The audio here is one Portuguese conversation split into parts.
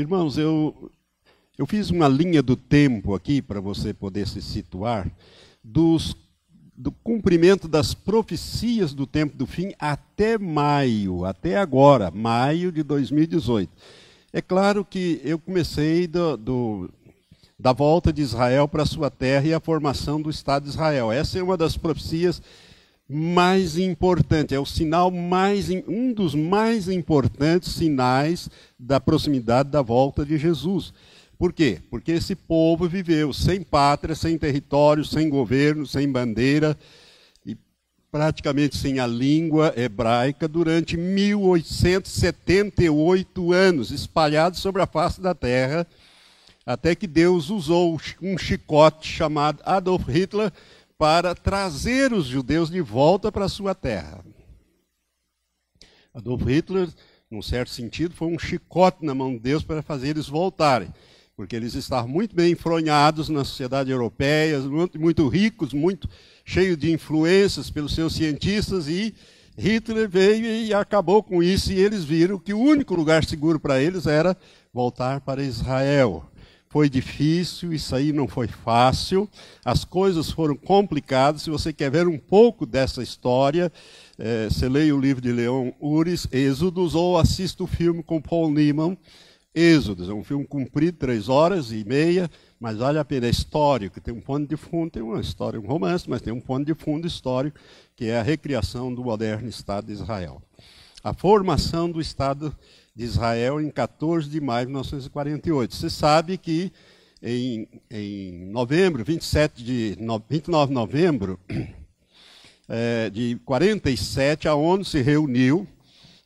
Irmãos, eu, eu fiz uma linha do tempo aqui para você poder se situar dos, do cumprimento das profecias do tempo do fim até maio, até agora, maio de 2018. É claro que eu comecei do, do da volta de Israel para sua terra e a formação do Estado de Israel. Essa é uma das profecias mais importantes, é o sinal mais um dos mais importantes sinais da proximidade da volta de Jesus. Por quê? Porque esse povo viveu sem pátria, sem território, sem governo, sem bandeira e praticamente sem a língua hebraica durante 1878 anos, espalhados sobre a face da terra até que Deus usou um chicote chamado Adolf Hitler para trazer os judeus de volta para a sua terra. Adolf Hitler, num certo sentido, foi um chicote na mão de Deus para fazer eles voltarem, porque eles estavam muito bem enfronhados na sociedade europeia, muito, muito ricos, muito cheios de influências pelos seus cientistas, e Hitler veio e acabou com isso, e eles viram que o único lugar seguro para eles era voltar para Israel. Foi difícil, isso aí não foi fácil, as coisas foram complicadas. Se você quer ver um pouco dessa história, é, você leia o livro de Leon Uris, Êxodos, ou assista o filme com Paul Newman, Êxodos. É um filme comprido, três horas e meia, mas vale a pena. É histórico, tem um pano de fundo, tem uma história, um romance, mas tem um pano de fundo histórico, que é a recriação do moderno Estado de Israel. A formação do Estado de Israel em 14 de maio de 1948. Você sabe que em, em novembro, 27 de, 29 de novembro é, de 47, a ONU se reuniu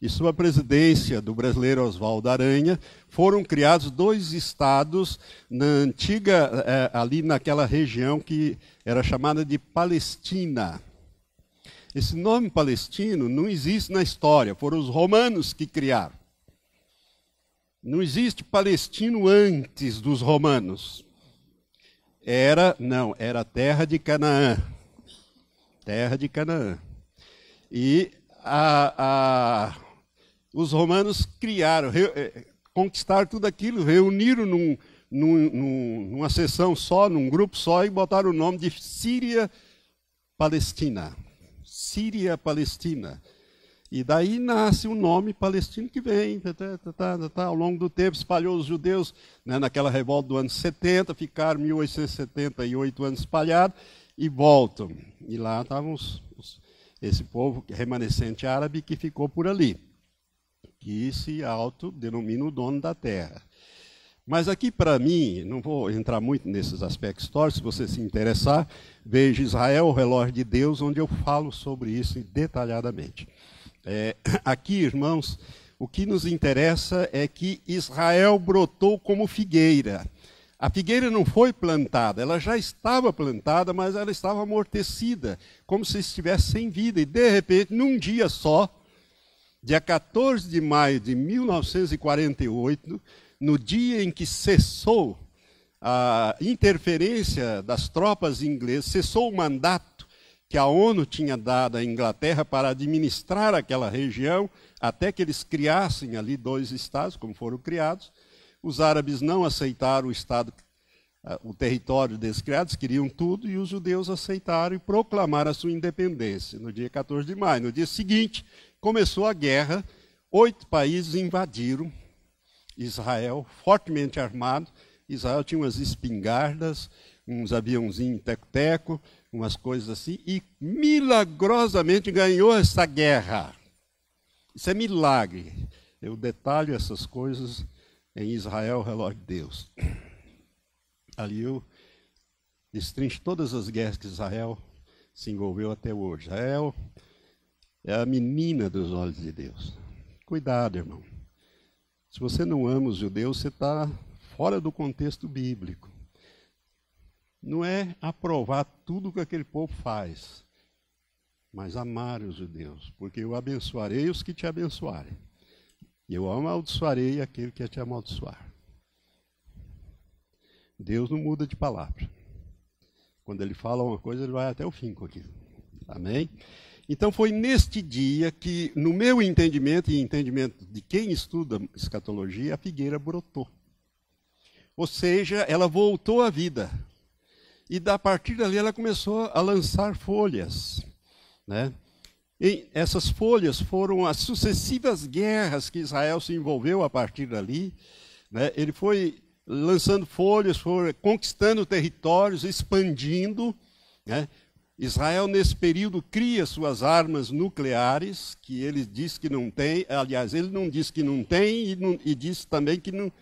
e sob a presidência do brasileiro Oswaldo Aranha, foram criados dois estados na antiga, é, ali naquela região que era chamada de Palestina. Esse nome palestino não existe na história, foram os romanos que criaram. Não existe palestino antes dos romanos. Era, não, era terra de Canaã. Terra de Canaã. E a, a, os romanos criaram, re, eh, conquistaram tudo aquilo, reuniram num, num, numa sessão só, num grupo só, e botaram o nome de Síria Palestina. Síria Palestina. E daí nasce o nome palestino que vem, tá tá, tá, tá, tá, ao longo do tempo, espalhou os judeus né, naquela revolta do ano 70, ficaram 1878 anos espalhados e voltam. E lá estavam esse povo remanescente árabe que ficou por ali, que se autodenomina o dono da terra. Mas aqui, para mim, não vou entrar muito nesses aspectos históricos, se você se interessar, veja Israel, o relógio de Deus, onde eu falo sobre isso detalhadamente. É, aqui, irmãos, o que nos interessa é que Israel brotou como figueira. A figueira não foi plantada, ela já estava plantada, mas ela estava amortecida, como se estivesse sem vida. E, de repente, num dia só, dia 14 de maio de 1948, no dia em que cessou a interferência das tropas inglesas, cessou o mandato que a ONU tinha dado à Inglaterra para administrar aquela região, até que eles criassem ali dois estados, como foram criados. Os árabes não aceitaram o estado, o território desses criados, queriam tudo, e os judeus aceitaram e proclamaram a sua independência no dia 14 de maio. No dia seguinte, começou a guerra, oito países invadiram Israel, fortemente armado. Israel tinha umas espingardas, uns aviãozinhos teco-teco, umas coisas assim, e milagrosamente ganhou essa guerra. Isso é milagre. Eu detalho essas coisas em Israel, relógio de Deus. Ali eu destrincho todas as guerras que Israel se envolveu até hoje. Israel é a menina dos olhos de Deus. Cuidado, irmão. Se você não ama os judeus, você está fora do contexto bíblico não é aprovar tudo que aquele povo faz, mas amar os judeus, porque eu abençoarei os que te abençoarem, e eu amaldiçoarei aquele que te amaldiçoar. Deus não muda de palavra. Quando ele fala uma coisa, ele vai até o fim com aquilo. Amém? Então foi neste dia que, no meu entendimento e entendimento de quem estuda escatologia, a figueira brotou. Ou seja, ela voltou à vida. E a partir dali ela começou a lançar folhas. Né? E essas folhas foram as sucessivas guerras que Israel se envolveu a partir dali. Né? Ele foi lançando folhas, foi conquistando territórios, expandindo. Né? Israel, nesse período, cria suas armas nucleares, que ele diz que não tem. Aliás, ele não diz que não tem e, não, e diz também que não.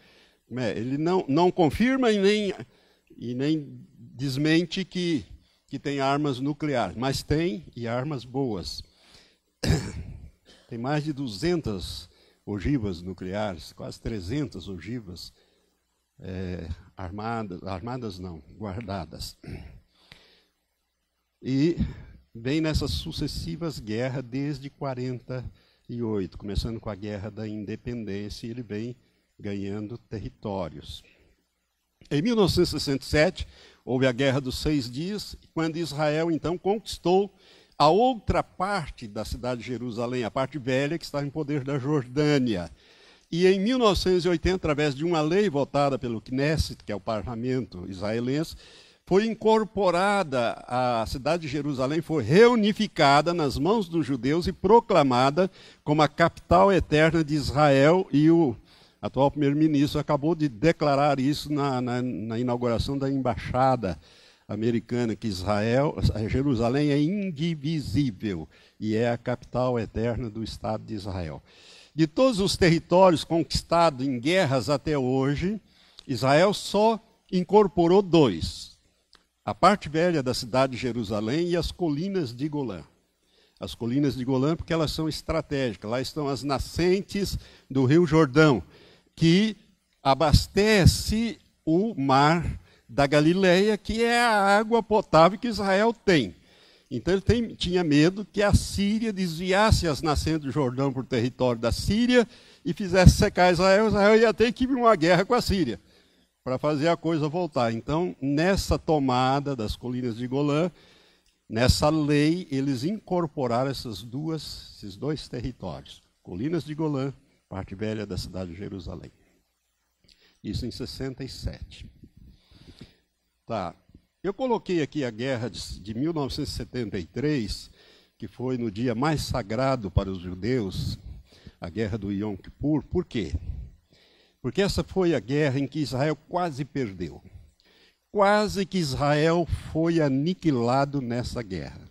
É, ele não, não confirma e nem, e nem desmente que, que tem armas nucleares, mas tem e armas boas. Tem mais de 200 ogivas nucleares, quase 300 ogivas é, armadas, armadas não, guardadas. E vem nessas sucessivas guerras desde 48, começando com a guerra da independência, ele vem ganhando territórios. Em 1967, houve a Guerra dos Seis Dias, quando Israel então conquistou a outra parte da cidade de Jerusalém, a parte velha, que está em poder da Jordânia. E em 1980, através de uma lei votada pelo Knesset, que é o parlamento israelense, foi incorporada a cidade de Jerusalém, foi reunificada nas mãos dos judeus e proclamada como a capital eterna de Israel. E o atual primeiro-ministro acabou de declarar isso na, na, na inauguração da embaixada americana, que Israel, Jerusalém é indivisível e é a capital eterna do Estado de Israel. De todos os territórios conquistados em guerras até hoje, Israel só incorporou dois: a parte velha da cidade de Jerusalém e as colinas de Golã. As colinas de Golã, porque elas são estratégicas. Lá estão as nascentes do Rio Jordão, que abastece o mar da Galileia, que é a água potável que Israel tem. Então ele tem, tinha medo que a Síria desviasse as nascentes do Jordão para o território da Síria e fizesse secar Israel. Israel ia ter que ir uma guerra com a Síria para fazer a coisa voltar. Então, nessa tomada das colinas de Golã, nessa lei, eles incorporaram essas duas, esses dois territórios. Colinas de Golã, parte velha da cidade de Jerusalém. Isso em 67. Tá. Eu coloquei aqui a guerra de, de 1973, que foi no dia mais sagrado para os judeus, a guerra do Yom Kippur. Por quê? Porque essa foi a guerra em que Israel quase perdeu. Quase que Israel foi aniquilado nessa guerra.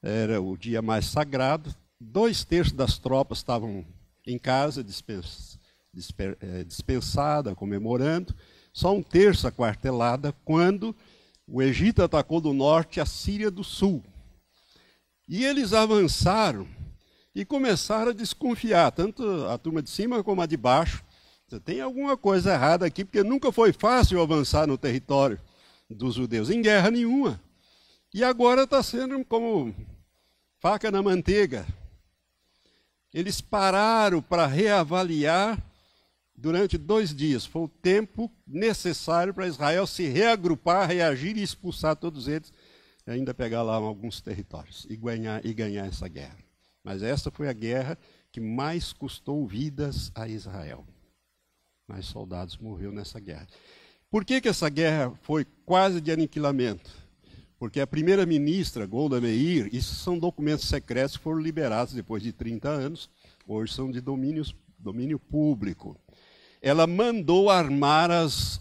Era o dia mais sagrado. Dois terços das tropas estavam em casa, eh, dispensada, comemorando. Só um terço aquartelada quando o Egito atacou do norte a Síria do sul. E eles avançaram e começaram a desconfiar, tanto a turma de cima como a de baixo, tem alguma coisa errada aqui, porque nunca foi fácil avançar no território dos judeus, em guerra nenhuma. E agora está sendo como faca na manteiga. Eles pararam para reavaliar durante dois dias. Foi o tempo necessário para Israel se reagrupar, reagir e expulsar todos eles, e ainda pegar lá alguns territórios e ganhar, e ganhar essa guerra. Mas essa foi a guerra que mais custou vidas a Israel mais soldados morreram nessa guerra. Por que, que essa guerra foi quase de aniquilamento? Porque a primeira-ministra, Golda Meir, isso são documentos secretos que foram liberados depois de 30 anos, hoje são de domínio, domínio público. Ela mandou armar as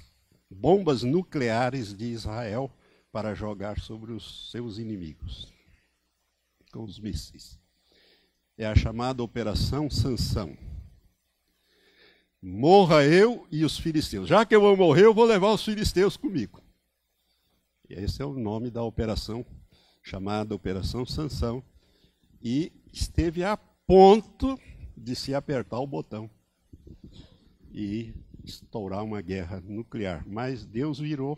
bombas nucleares de Israel para jogar sobre os seus inimigos, com os mísseis. É a chamada Operação Sansão. Morra eu e os filisteus. Já que eu vou morrer, eu vou levar os filisteus comigo. E esse é o nome da operação, chamada Operação Sansão. E esteve a ponto de se apertar o botão e estourar uma guerra nuclear. Mas Deus virou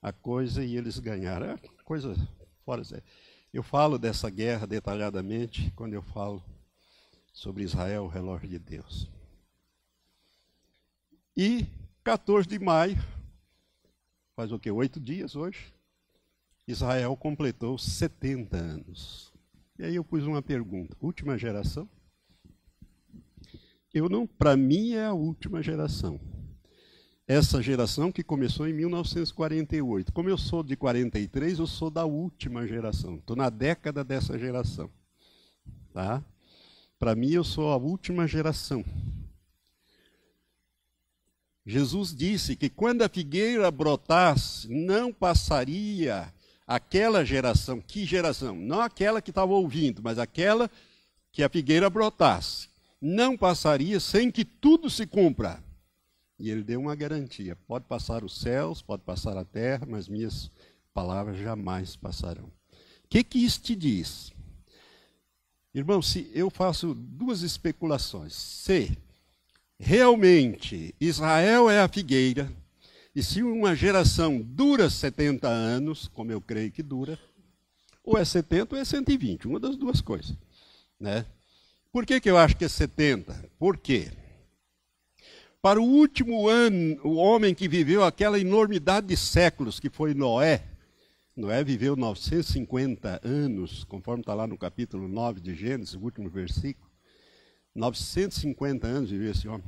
a coisa e eles ganharam. É coisa fora. Eu falo dessa guerra detalhadamente quando eu falo sobre Israel, o relógio de Deus. E 14 de maio, faz o quê? Oito dias hoje, Israel completou 70 anos. E aí eu pus uma pergunta: última geração? Eu não, para mim é a última geração. Essa geração que começou em 1948. Como eu sou de 43, eu sou da última geração. Estou na década dessa geração. Tá? Para mim, eu sou a última geração. Jesus disse que quando a figueira brotasse, não passaria aquela geração. Que geração? Não aquela que estava ouvindo, mas aquela que a figueira brotasse. Não passaria sem que tudo se cumpra. E ele deu uma garantia: pode passar os céus, pode passar a terra, mas minhas palavras jamais passarão. O que, que isso te diz? Irmão, se eu faço duas especulações. Se realmente Israel é a figueira, e se uma geração dura 70 anos, como eu creio que dura, ou é 70 ou é 120, uma das duas coisas. Né? Por que, que eu acho que é 70? Por quê? Para o último ano, o homem que viveu aquela enormidade de séculos, que foi Noé, Noé viveu 950 anos, conforme está lá no capítulo 9 de Gênesis, o último versículo. 950 anos viveu esse homem.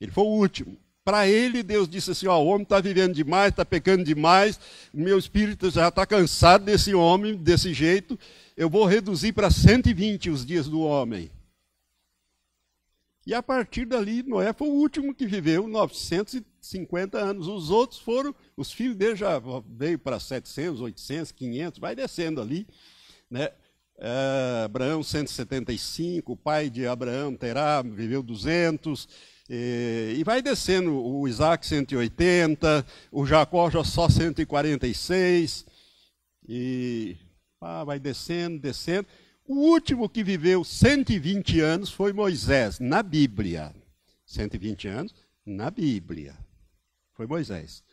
Ele foi o último. Para ele, Deus disse assim: ó, o homem está vivendo demais, está pecando demais, meu espírito já está cansado desse homem, desse jeito, eu vou reduzir para 120 os dias do homem. E a partir dali, Noé foi o último que viveu 950 anos. Os outros foram, os filhos dele já veio para 700, 800, 500, vai descendo ali. Né? É, Abraão 175, o pai de Abraão, Terá, viveu 200. E, e vai descendo o Isaac 180, o Jacó já só 146. E ah, vai descendo, descendo. O último que viveu 120 anos foi Moisés, na Bíblia. 120 anos na Bíblia. Foi Moisés.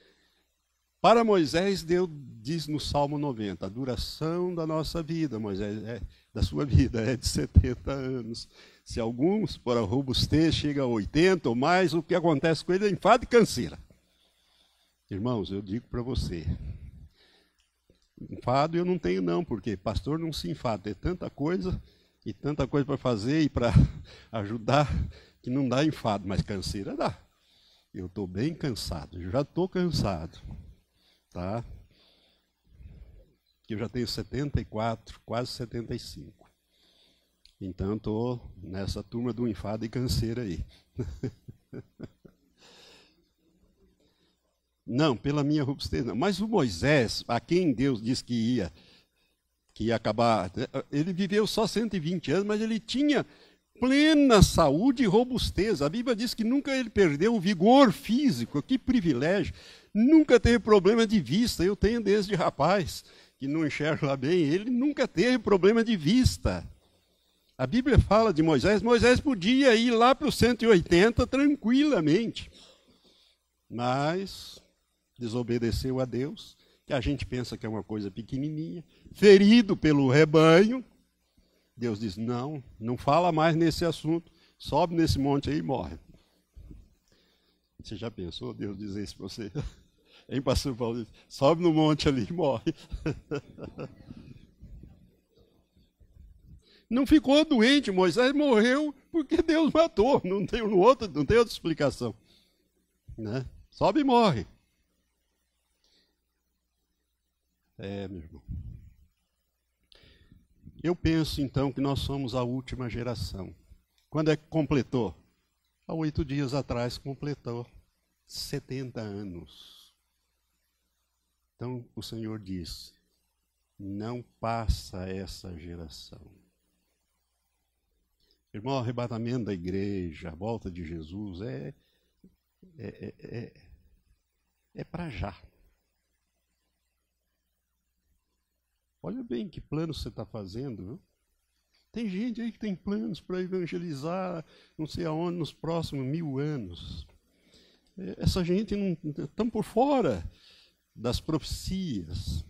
Para Moisés, Deus diz no Salmo 90, a duração da nossa vida, Moisés, é, da sua vida é de 70 anos. Se alguns, por robustez, chega a 80 ou mais, o que acontece com ele é enfado e canseira. Irmãos, eu digo para você, Enfado eu não tenho não, porque pastor não se enfada, tem tanta coisa e tanta coisa para fazer e para ajudar que não dá enfado, mas canseira dá. Eu estou bem cansado, já estou cansado, tá? Eu já tenho 74, quase 75. Então estou nessa turma do enfado e canseira aí. Não, pela minha robustez não. Mas o Moisés, a quem Deus disse que ia, que ia acabar, ele viveu só 120 anos, mas ele tinha plena saúde e robustez. A Bíblia diz que nunca ele perdeu o vigor físico, que privilégio. Nunca teve problema de vista, eu tenho desde rapaz, que não enxerga bem, ele nunca teve problema de vista. A Bíblia fala de Moisés, Moisés podia ir lá para os 180 tranquilamente. Mas desobedeceu a Deus, que a gente pensa que é uma coisa pequenininha, ferido pelo rebanho. Deus diz: Não, não fala mais nesse assunto, sobe nesse monte aí e morre. Você já pensou Deus dizer isso para você? Hein, pastor Paulo? Sobe no monte ali e morre. Não ficou doente, Moisés morreu porque Deus matou. Não tem, outro, não tem outra explicação. Né? Sobe e morre. É, meu irmão. Eu penso então que nós somos a última geração. Quando é que completou? Há oito dias atrás completou 70 anos. Então o Senhor disse: não passa essa geração. Irmão, o arrebatamento da igreja, a volta de Jesus é, é, é, é, é para já. Olha bem que plano você está fazendo. Viu? Tem gente aí que tem planos para evangelizar não sei aonde nos próximos mil anos. É, essa gente não estão por fora das profecias.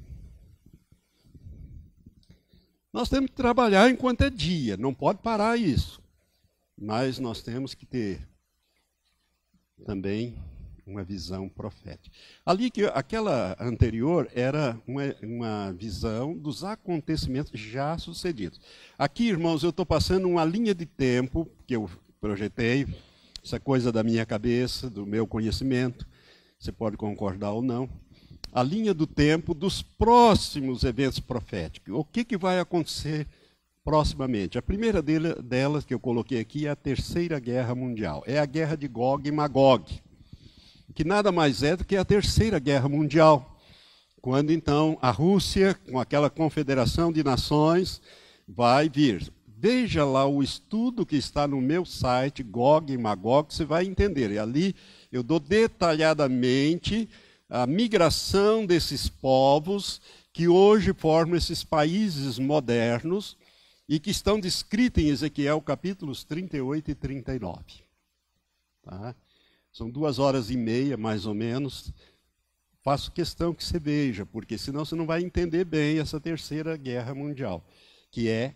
Nós temos que trabalhar enquanto é dia, não pode parar isso. Mas nós temos que ter também uma visão profética. Ali que aquela anterior era uma, uma visão dos acontecimentos já sucedidos. Aqui, irmãos, eu estou passando uma linha de tempo que eu projetei, essa coisa da minha cabeça, do meu conhecimento. Você pode concordar ou não. A linha do tempo dos próximos eventos proféticos. O que, que vai acontecer proximamente? A primeira delas que eu coloquei aqui é a Terceira Guerra Mundial. É a guerra de Gog e Magog que nada mais é do que a Terceira Guerra Mundial, quando então a Rússia, com aquela confederação de nações, vai vir. Veja lá o estudo que está no meu site, Gog e Magog, você vai entender. E ali eu dou detalhadamente a migração desses povos que hoje formam esses países modernos e que estão descritos em Ezequiel capítulos 38 e 39. Tá? São duas horas e meia, mais ou menos. Faço questão que você veja, porque senão você não vai entender bem essa terceira guerra mundial, que é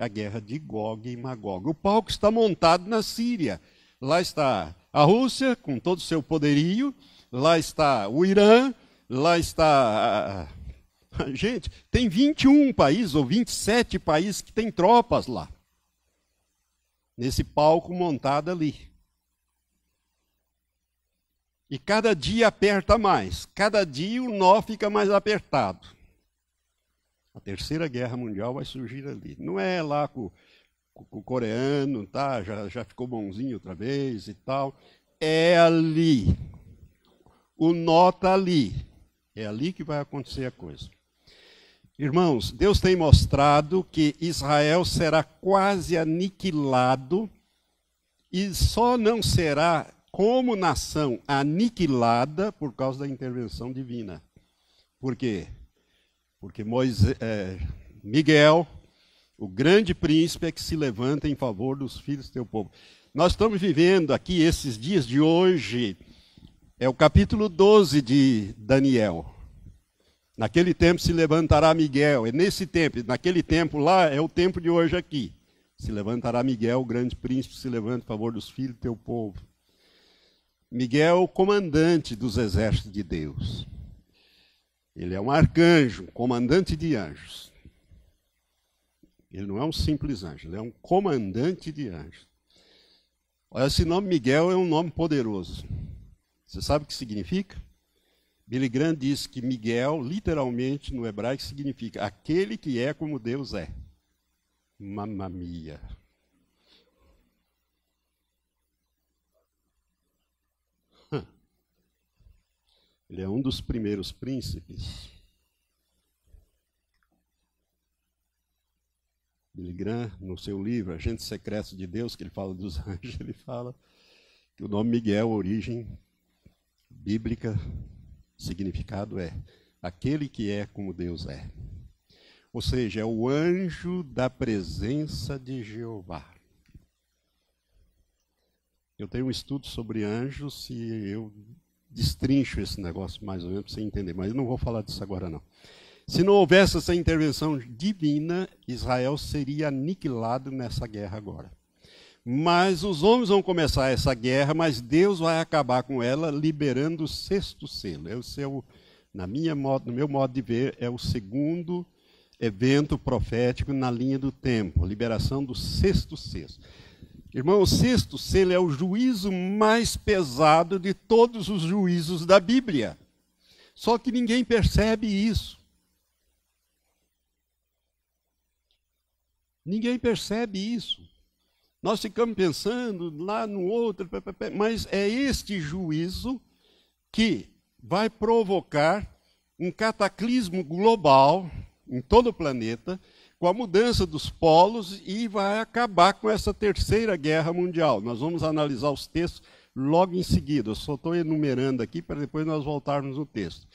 a guerra de Gog e Magog. O palco está montado na Síria. Lá está a Rússia, com todo o seu poderio, lá está o Irã, lá está. Gente, tem 21 países ou 27 países que têm tropas lá. Nesse palco montado ali. E cada dia aperta mais, cada dia o nó fica mais apertado. A terceira guerra mundial vai surgir ali. Não é lá com, com o coreano, tá? Já, já ficou bonzinho outra vez e tal. É ali. O nó está ali. É ali que vai acontecer a coisa. Irmãos, Deus tem mostrado que Israel será quase aniquilado e só não será como nação aniquilada por causa da intervenção divina. Por quê? Porque Moisés, é, Miguel, o grande príncipe, é que se levanta em favor dos filhos do teu povo. Nós estamos vivendo aqui, esses dias de hoje, é o capítulo 12 de Daniel. Naquele tempo se levantará Miguel, é nesse tempo, naquele tempo lá é o tempo de hoje aqui. Se levantará Miguel, o grande príncipe, se levanta em favor dos filhos do teu povo. Miguel, comandante dos exércitos de Deus. Ele é um arcanjo, comandante de anjos. Ele não é um simples anjo, ele é um comandante de anjos. Olha, esse nome Miguel é um nome poderoso. Você sabe o que significa? Billy Graham diz que Miguel, literalmente no hebraico, significa aquele que é como Deus é. Mamamia. Ele é um dos primeiros príncipes. Billy Graham, no seu livro Agente Secreto de Deus, que ele fala dos anjos, ele fala que o nome Miguel, origem bíblica, significado é aquele que é como Deus é. Ou seja, é o anjo da presença de Jeová. Eu tenho um estudo sobre anjos e eu destrincho esse negócio mais ou menos para você entender, mas eu não vou falar disso agora não. Se não houvesse essa intervenção divina, Israel seria aniquilado nessa guerra agora. Mas os homens vão começar essa guerra, mas Deus vai acabar com ela liberando o sexto selo. É o seu, na minha modo, no meu modo de ver, é o segundo evento profético na linha do tempo, liberação do sexto selo. Irmão, o sexto selo é o juízo mais pesado de todos os juízos da Bíblia. Só que ninguém percebe isso. Ninguém percebe isso. Nós ficamos pensando lá no outro, mas é este juízo que vai provocar um cataclismo global em todo o planeta com a mudança dos polos e vai acabar com essa terceira guerra mundial. Nós vamos analisar os textos logo em seguida. Eu só estou enumerando aqui para depois nós voltarmos no texto.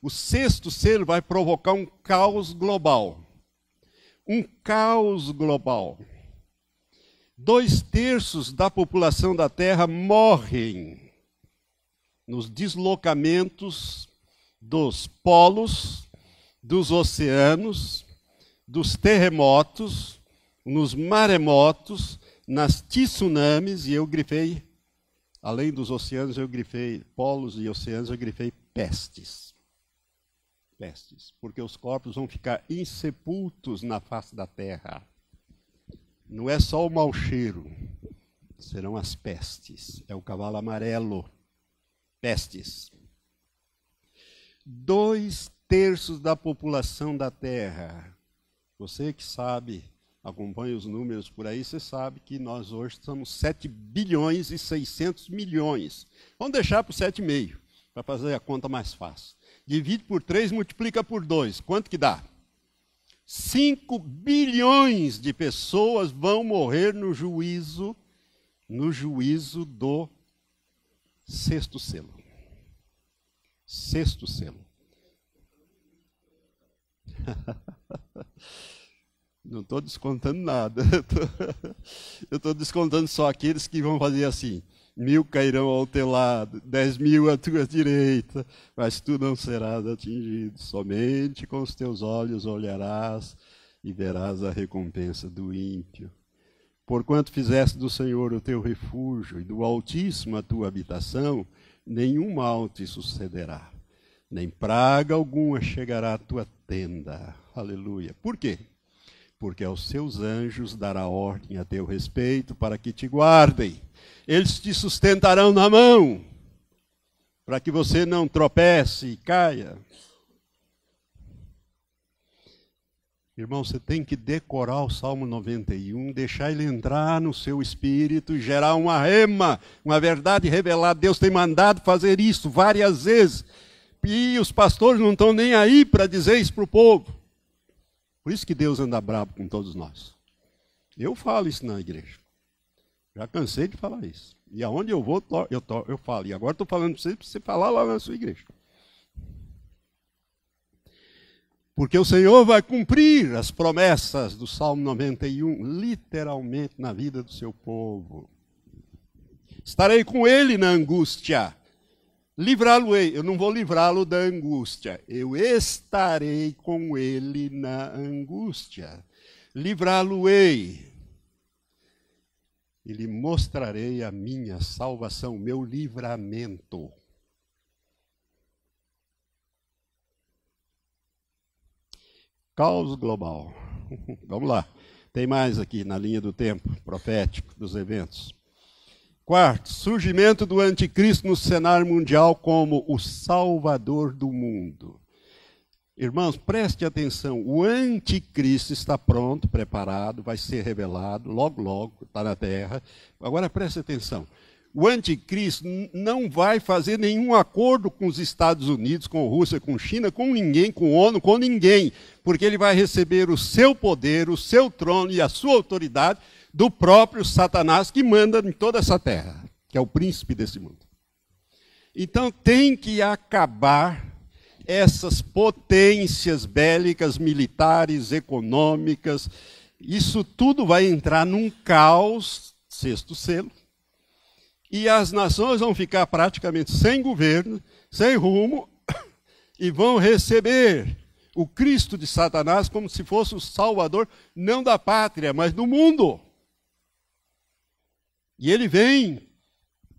O sexto selo vai provocar um caos global. Um caos global. Dois terços da população da Terra morrem nos deslocamentos dos polos, dos oceanos dos terremotos, nos maremotos, nas tsunamis, e eu grifei além dos oceanos, eu grifei polos e oceanos, eu grifei pestes. Pestes. Porque os corpos vão ficar insepultos na face da terra. Não é só o mau cheiro, serão as pestes. É o cavalo amarelo. Pestes. Dois terços da população da terra. Você que sabe, acompanha os números por aí, você sabe que nós hoje somos 7 bilhões e 600 milhões. Vamos deixar para 7,5, para fazer a conta mais fácil. Divide por 3, multiplica por 2. Quanto que dá? 5 bilhões de pessoas vão morrer no juízo, no juízo do sexto selo. Sexto selo. Não estou descontando nada. Eu estou descontando só aqueles que vão fazer assim: mil cairão ao teu lado, dez mil à tua direita, mas tu não serás atingido. Somente com os teus olhos olharás e verás a recompensa do ímpio. Porquanto fizeste do Senhor o teu refúgio e do Altíssimo a tua habitação, nenhum mal te sucederá, nem praga alguma chegará à tua tenda. Aleluia. Por quê? Porque aos seus anjos dará ordem a teu respeito para que te guardem. Eles te sustentarão na mão, para que você não tropece e caia. Irmão, você tem que decorar o Salmo 91, deixar ele entrar no seu espírito e gerar uma rema, uma verdade revelada. Deus tem mandado fazer isso várias vezes. E os pastores não estão nem aí para dizer isso para o povo. Por isso que Deus anda bravo com todos nós. Eu falo isso na igreja. Já cansei de falar isso. E aonde eu vou, eu, eu falo. E agora estou falando para você, para você falar lá na sua igreja. Porque o Senhor vai cumprir as promessas do Salmo 91, literalmente na vida do seu povo. Estarei com ele na angústia Livrá-lo-ei, eu não vou livrá-lo da angústia, eu estarei com ele na angústia. Livrá-lo-ei, e lhe mostrarei a minha salvação, meu livramento. Caos global. Vamos lá. Tem mais aqui na linha do tempo profético dos eventos. Quarto, surgimento do anticristo no cenário mundial como o salvador do mundo. Irmãos, preste atenção, o anticristo está pronto, preparado, vai ser revelado, logo, logo, está na terra. Agora preste atenção, o anticristo não vai fazer nenhum acordo com os Estados Unidos, com a Rússia, com a China, com ninguém, com a ONU, com ninguém, porque ele vai receber o seu poder, o seu trono e a sua autoridade do próprio Satanás que manda em toda essa terra, que é o príncipe desse mundo. Então tem que acabar essas potências bélicas, militares, econômicas. Isso tudo vai entrar num caos, sexto selo, e as nações vão ficar praticamente sem governo, sem rumo, e vão receber o Cristo de Satanás como se fosse o salvador, não da pátria, mas do mundo. E ele vem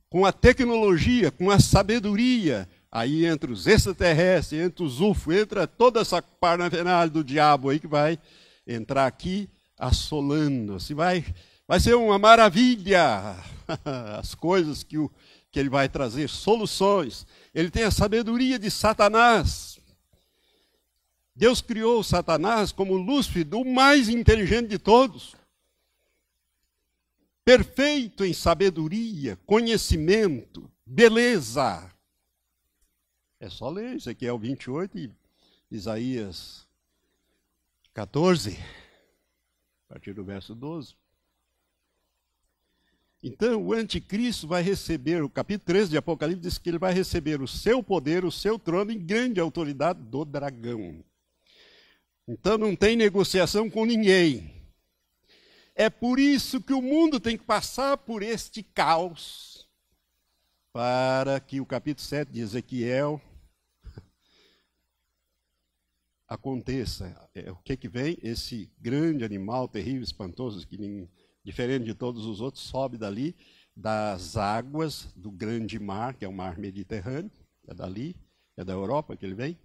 com a tecnologia, com a sabedoria, aí entre os extraterrestres, entre os UFO, entra toda essa parnavenalha do diabo aí que vai entrar aqui assolando. Assim, vai, vai ser uma maravilha as coisas que, o, que ele vai trazer, soluções. Ele tem a sabedoria de Satanás. Deus criou Satanás como Lúcifer, o mais inteligente de todos perfeito em sabedoria, conhecimento, beleza. É só ler Ezequiel 28 e Isaías 14, a partir do verso 12. Então, o anticristo vai receber, o capítulo 13 de Apocalipse diz que ele vai receber o seu poder, o seu trono e grande autoridade do dragão. Então, não tem negociação com ninguém. É por isso que o mundo tem que passar por este caos, para que o capítulo 7 de Ezequiel aconteça. É, o que, que vem? Esse grande animal terrível, espantoso, que nem, diferente de todos os outros, sobe dali, das águas do grande mar, que é o mar Mediterrâneo, é dali, é da Europa que ele vem.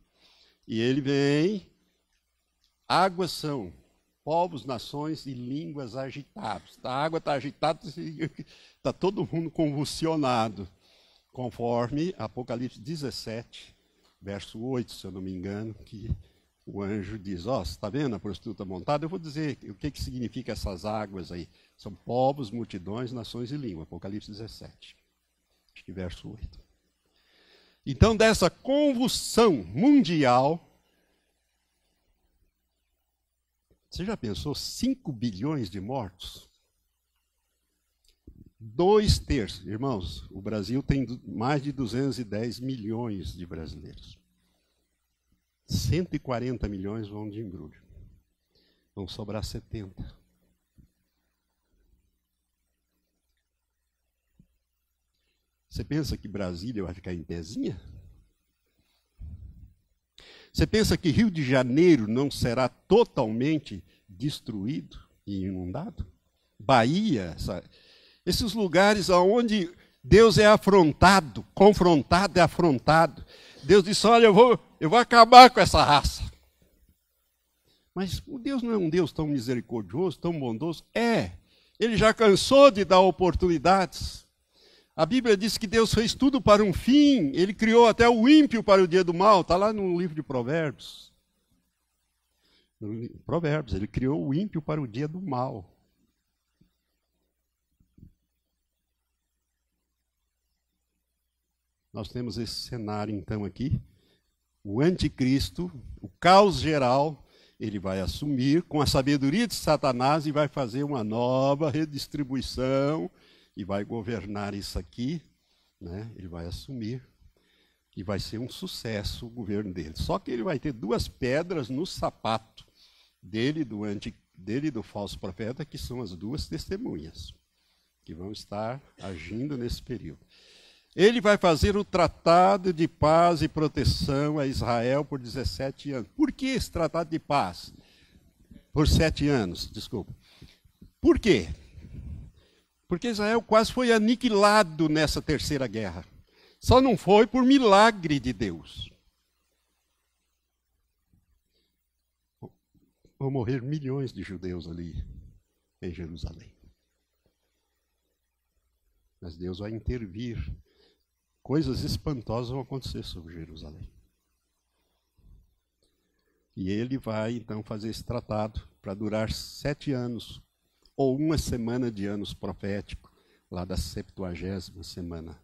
E ele vem, águas são povos, nações e línguas agitados. A água está agitada, está todo mundo convulsionado, conforme Apocalipse 17, verso 8, se eu não me engano, que o anjo diz: Ó, oh, está vendo a prostituta montada? Eu vou dizer o que, que significa essas águas aí. São povos, multidões, nações e língua. Apocalipse 17. Acho que verso 8. Então, dessa convulsão mundial, você já pensou 5 bilhões de mortos? Dois terços. Irmãos, o Brasil tem mais de 210 milhões de brasileiros. 140 milhões vão de embrulho. Vão sobrar 70. Você pensa que Brasília vai ficar em pezinha? Você pensa que Rio de Janeiro não será totalmente destruído e inundado? Bahia, essa, esses lugares onde Deus é afrontado, confrontado e afrontado. Deus disse: Olha, eu vou, eu vou acabar com essa raça. Mas o Deus não é um Deus tão misericordioso, tão bondoso? É. Ele já cansou de dar oportunidades. A Bíblia diz que Deus fez tudo para um fim. Ele criou até o ímpio para o dia do mal. Está lá no livro de Provérbios. Provérbios, ele criou o ímpio para o dia do mal. Nós temos esse cenário então aqui o anticristo, o caos geral, ele vai assumir com a sabedoria de Satanás e vai fazer uma nova redistribuição e vai governar isso aqui, né? Ele vai assumir e vai ser um sucesso o governo dele. Só que ele vai ter duas pedras no sapato dele do anti, dele do falso profeta, que são as duas testemunhas que vão estar agindo nesse período. Ele vai fazer o tratado de paz e proteção a Israel por 17 anos. Por que esse tratado de paz? Por sete anos, desculpa. Por quê? Porque Israel quase foi aniquilado nessa terceira guerra. Só não foi por milagre de Deus. Vão morrer milhões de judeus ali em Jerusalém. Mas Deus vai intervir coisas espantosas vão acontecer sobre Jerusalém. E ele vai então fazer esse tratado para durar sete anos, ou uma semana de anos profético, lá da septuagésima semana.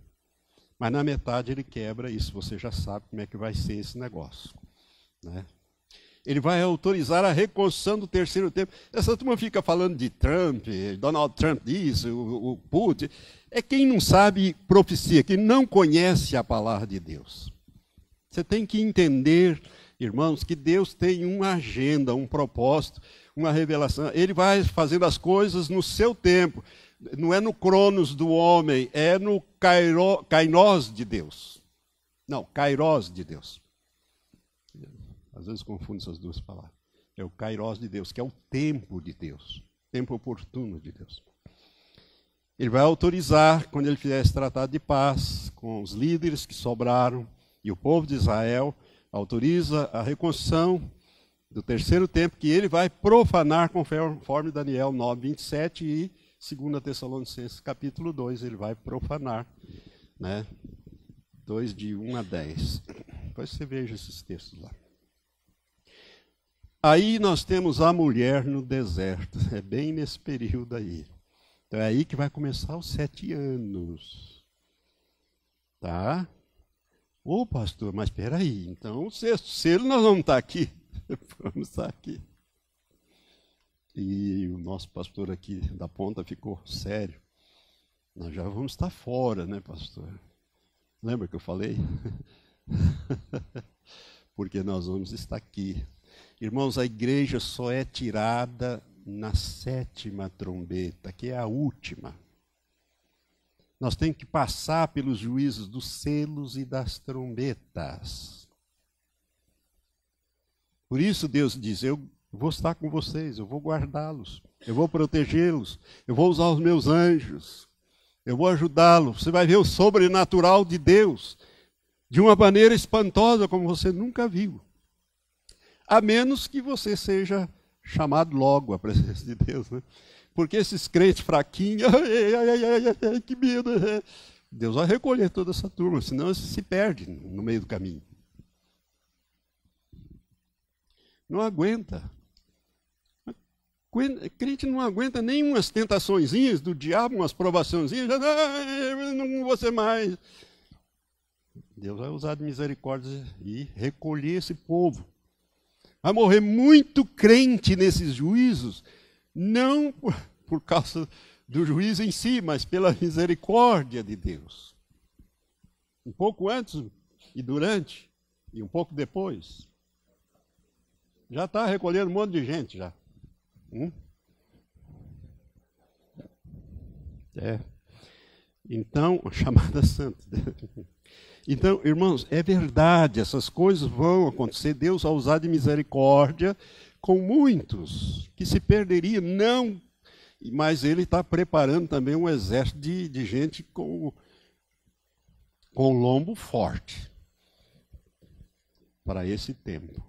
Mas na metade ele quebra isso, você já sabe como é que vai ser esse negócio. Né? Ele vai autorizar a reconstrução do terceiro tempo. Essa turma fica falando de Trump, Donald Trump disso, o, o Putin. É quem não sabe profecia, quem não conhece a palavra de Deus. Você tem que entender, irmãos, que Deus tem uma agenda, um propósito, uma revelação. Ele vai fazendo as coisas no seu tempo. Não é no cronos do homem, é no kairo, kainós de Deus. Não, kairós de Deus. Às vezes confundo essas duas palavras. É o kairós de Deus, que é o tempo de Deus, tempo oportuno de Deus. Ele vai autorizar, quando ele fizer esse tratado de paz com os líderes que sobraram e o povo de Israel, autoriza a reconstrução do terceiro tempo que ele vai profanar conforme Daniel 9, 27 e 2 Tessalonicenses capítulo 2, ele vai profanar, né? 2 de 1 a 10. Depois você veja esses textos lá. Aí nós temos a mulher no deserto, é bem nesse período aí. Então é aí que vai começar os sete anos. Tá? Ô pastor, mas espera aí, então o sexto selo nós vamos estar aqui. vamos estar aqui. E o nosso pastor aqui da ponta ficou sério. Nós já vamos estar fora, né, pastor? Lembra que eu falei? Porque nós vamos estar aqui. Irmãos, a igreja só é tirada na sétima trombeta, que é a última. Nós temos que passar pelos juízos dos selos e das trombetas. Por isso Deus diz: Eu vou estar com vocês, eu vou guardá-los, eu vou protegê-los, eu vou usar os meus anjos, eu vou ajudá-lo. Você vai ver o sobrenatural de Deus de uma maneira espantosa como você nunca viu. A menos que você seja chamado logo à presença de Deus, né? Porque esses crentes fraquinhos, ai, ai, ai, que medo. Deus vai recolher toda essa turma, senão se perde no meio do caminho. Não aguenta. Crente não aguenta nem umas tentaçõezinhas do diabo, umas provaçõezinhas, ah, não ser mais. Deus vai usar de misericórdia e recolher esse povo. Vai morrer muito crente nesses juízos, não por, por causa do juízo em si, mas pela misericórdia de Deus. Um pouco antes e durante, e um pouco depois. Já está recolhendo um monte de gente já. Hum? É. Então, chamada santa. Então, irmãos, é verdade, essas coisas vão acontecer. Deus vai usar de misericórdia com muitos que se perderiam, não. Mas Ele está preparando também um exército de, de gente com, com lombo forte para esse tempo.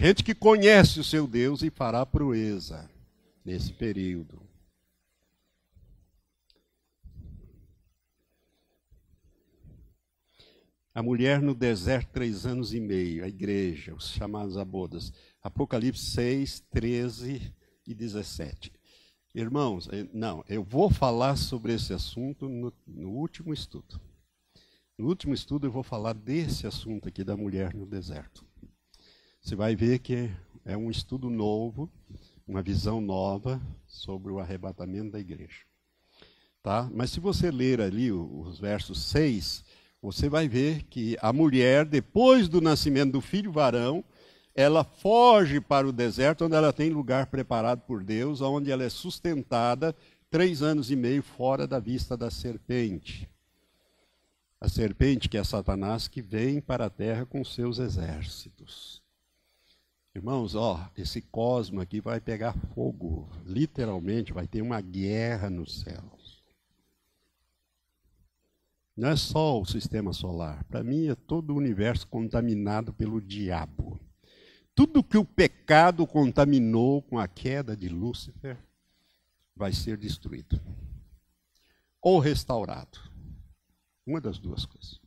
Gente que conhece o seu Deus e fará proeza nesse período. A mulher no deserto, três anos e meio, a igreja, os chamados abodas. Apocalipse 6, 13 e 17. Irmãos, eh, não, eu vou falar sobre esse assunto no, no último estudo. No último estudo eu vou falar desse assunto aqui da mulher no deserto. Você vai ver que é um estudo novo, uma visão nova sobre o arrebatamento da igreja. Tá? Mas se você ler ali os versos 6, você vai ver que a mulher, depois do nascimento do filho varão, ela foge para o deserto, onde ela tem lugar preparado por Deus, onde ela é sustentada três anos e meio fora da vista da serpente. A serpente, que é Satanás, que vem para a terra com seus exércitos. Irmãos, ó, esse cosmo aqui vai pegar fogo, literalmente, vai ter uma guerra nos céus. Não é só o sistema solar, para mim é todo o universo contaminado pelo diabo. Tudo que o pecado contaminou com a queda de Lúcifer vai ser destruído ou restaurado. Uma das duas coisas.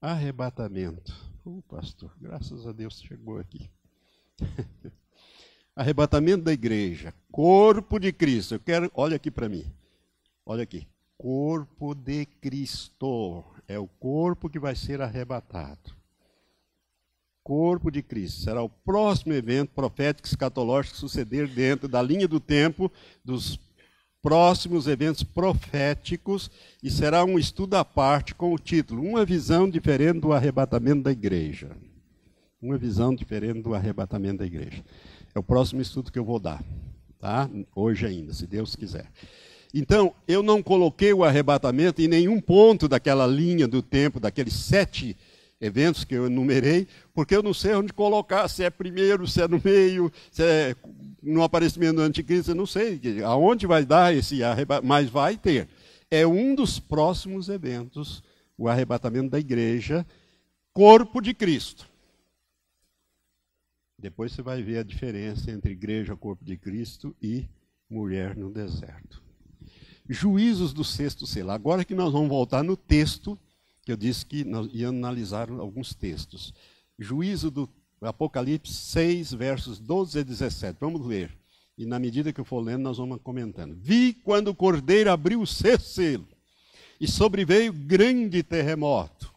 Arrebatamento. Oh, pastor, graças a Deus chegou aqui. Arrebatamento da igreja, corpo de Cristo. Eu quero, olha aqui para mim. Olha aqui. Corpo de Cristo. É o corpo que vai ser arrebatado. Corpo de Cristo. Será o próximo evento profético escatológico suceder dentro da linha do tempo dos próximos eventos proféticos e será um estudo à parte com o título Uma visão diferente do arrebatamento da igreja. Uma visão diferente do arrebatamento da igreja. É o próximo estudo que eu vou dar, tá? Hoje ainda, se Deus quiser. Então, eu não coloquei o arrebatamento em nenhum ponto daquela linha do tempo, daqueles sete eventos que eu enumerei, porque eu não sei onde colocar, se é primeiro, se é no meio, se é no aparecimento do anticristo, eu não sei aonde vai dar esse arrebatamento, mas vai ter. É um dos próximos eventos, o arrebatamento da igreja, corpo de Cristo. Depois você vai ver a diferença entre igreja, corpo de Cristo e mulher no deserto. Juízos do sexto selo. Agora que nós vamos voltar no texto que eu disse que íamos analisar alguns textos. Juízo do Apocalipse 6, versos 12 a 17. Vamos ler. E na medida que eu for lendo, nós vamos comentando. Vi quando o cordeiro abriu o sexto selo, e sobreveio grande terremoto.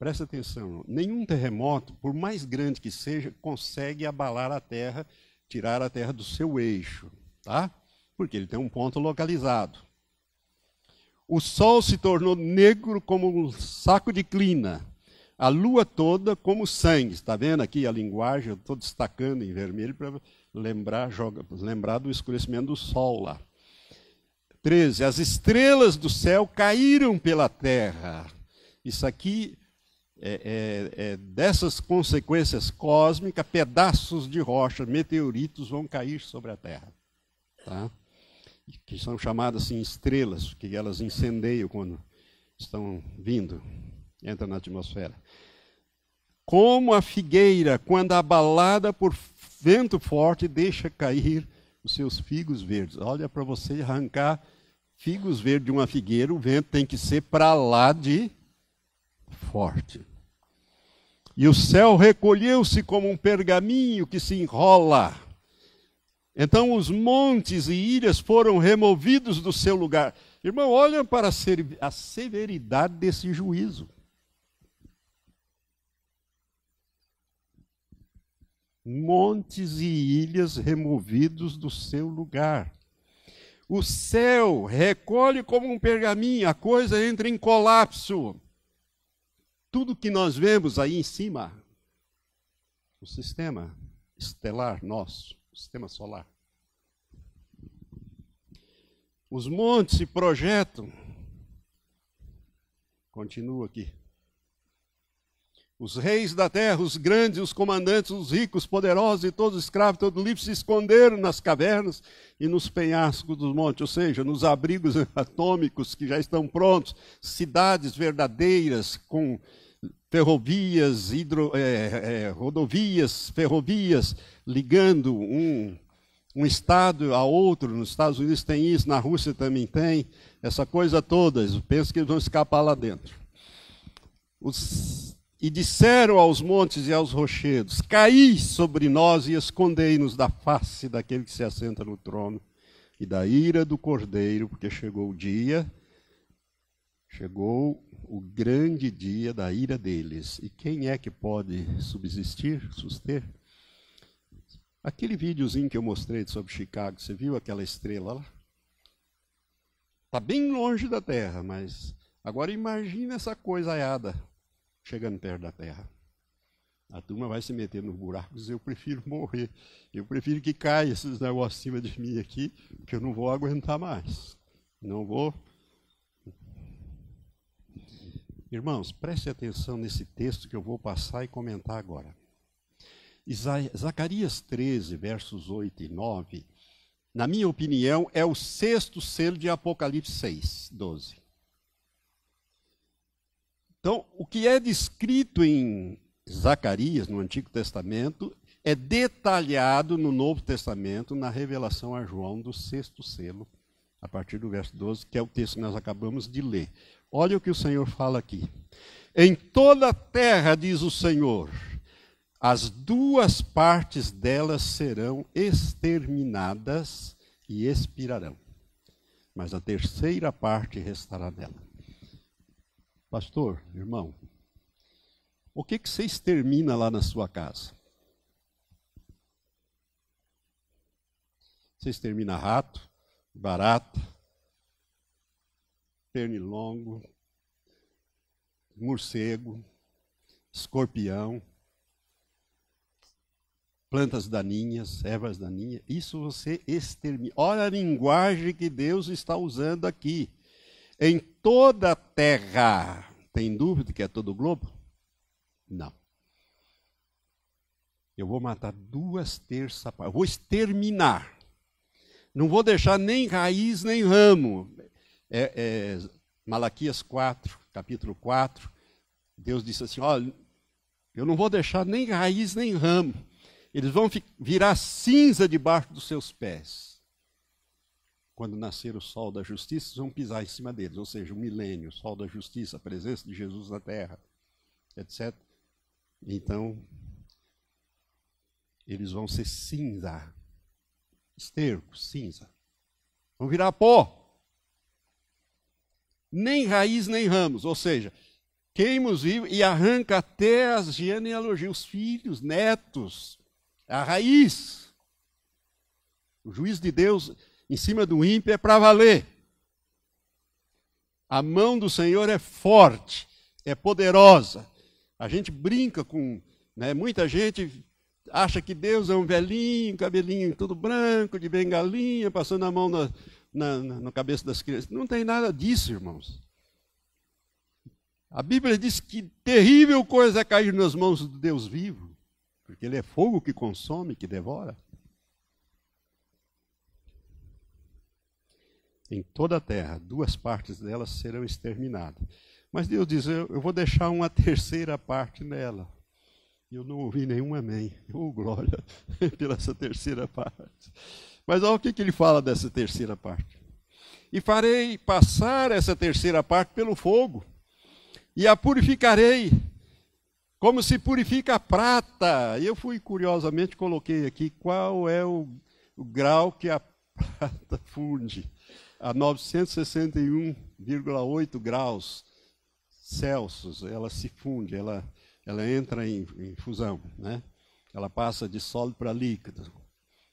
Presta atenção, nenhum terremoto, por mais grande que seja, consegue abalar a terra, tirar a terra do seu eixo, tá? Porque ele tem um ponto localizado. O sol se tornou negro como um saco de clina. A lua toda como sangue. Está vendo aqui a linguagem? Estou destacando em vermelho para lembrar, lembrar do escurecimento do sol lá. 13. As estrelas do céu caíram pela terra. Isso aqui é, é, é, dessas consequências cósmicas, pedaços de rocha, meteoritos vão cair sobre a Terra. Tá? Que são chamadas assim estrelas, que elas incendeiam quando estão vindo, entram na atmosfera. Como a figueira, quando abalada por vento forte, deixa cair os seus figos verdes. Olha, para você arrancar figos verdes de uma figueira, o vento tem que ser para lá de forte. E o céu recolheu-se como um pergaminho que se enrola. Então os montes e ilhas foram removidos do seu lugar. Irmão, olha para a severidade desse juízo. Montes e ilhas removidos do seu lugar. O céu recolhe como um pergaminho, a coisa entra em colapso tudo que nós vemos aí em cima, o sistema estelar nosso, o sistema solar. Os montes se projetam. Continua aqui. Os reis da terra, os grandes, os comandantes, os ricos, poderosos e todos os escravos, todo livre, se esconderam nas cavernas e nos penhascos dos montes, ou seja, nos abrigos atômicos que já estão prontos, cidades verdadeiras com ferrovias, hidro, é, é, rodovias, ferrovias, ligando um, um estado a outro. Nos Estados Unidos tem isso, na Rússia também tem, essa coisa toda. Penso que eles vão escapar lá dentro. Os, e disseram aos montes e aos rochedos: Caí sobre nós e escondei-nos da face daquele que se assenta no trono e da ira do cordeiro, porque chegou o dia, chegou o grande dia da ira deles. E quem é que pode subsistir, suster? Aquele videozinho que eu mostrei sobre Chicago, você viu aquela estrela lá? Está bem longe da Terra, mas agora imagine essa coisa aiada chegando perto da Terra. A turma vai se meter nos buracos, eu prefiro morrer. Eu prefiro que caia esses negócios acima de mim aqui, que eu não vou aguentar mais. Não vou Irmãos, preste atenção nesse texto que eu vou passar e comentar agora. Zacarias 13, versos 8 e 9, na minha opinião, é o sexto selo de Apocalipse 6, 12. Então, o que é descrito em Zacarias, no Antigo Testamento, é detalhado no Novo Testamento, na revelação a João do sexto selo, a partir do verso 12, que é o texto que nós acabamos de ler. Olha o que o Senhor fala aqui. Em toda a terra, diz o Senhor, as duas partes delas serão exterminadas e expirarão, mas a terceira parte restará nela. Pastor, irmão, o que, que você extermina lá na sua casa? Você extermina rato, barata, pernilongo, morcego, escorpião, plantas daninhas, ervas daninhas. Isso você extermina. Olha a linguagem que Deus está usando aqui. Em toda a terra. Tem dúvida que é todo o globo? Não. Eu vou matar duas terças partes. Vou exterminar. Não vou deixar nem raiz nem ramo é, é, Malaquias 4, capítulo 4, Deus disse assim: olha, eu não vou deixar nem raiz nem ramo, eles vão virar cinza debaixo dos seus pés. Quando nascer o sol da justiça, vão pisar em cima deles, ou seja, o milênio, o sol da justiça, a presença de Jesus na terra, etc. Então, eles vão ser cinza, esterco, cinza. Vão virar pó nem raiz nem ramos, ou seja, queima os vivos e arranca até as genealogias, os filhos, netos, a raiz. O juízo de Deus em cima do ímpio é para valer. A mão do Senhor é forte, é poderosa. A gente brinca com, né, muita gente acha que Deus é um velhinho, cabelinho tudo branco, de bengalinha, passando a mão na, na, na, cabeça das crianças. Não tem nada disso, irmãos. A Bíblia diz que terrível coisa é cair nas mãos do Deus vivo, porque Ele é fogo que consome, que devora. Em toda a terra, duas partes delas serão exterminadas. Mas Deus diz: Eu vou deixar uma terceira parte nela. Eu não ouvi nenhum amém. Oh, glória pela essa terceira parte. Mas olha o que, que ele fala dessa terceira parte. E farei passar essa terceira parte pelo fogo, e a purificarei, como se purifica a prata. Eu fui curiosamente, coloquei aqui qual é o, o grau que a prata funde. A 961,8 graus Celsius, ela se funde, ela, ela entra em, em fusão, né? Ela passa de sólido para líquido.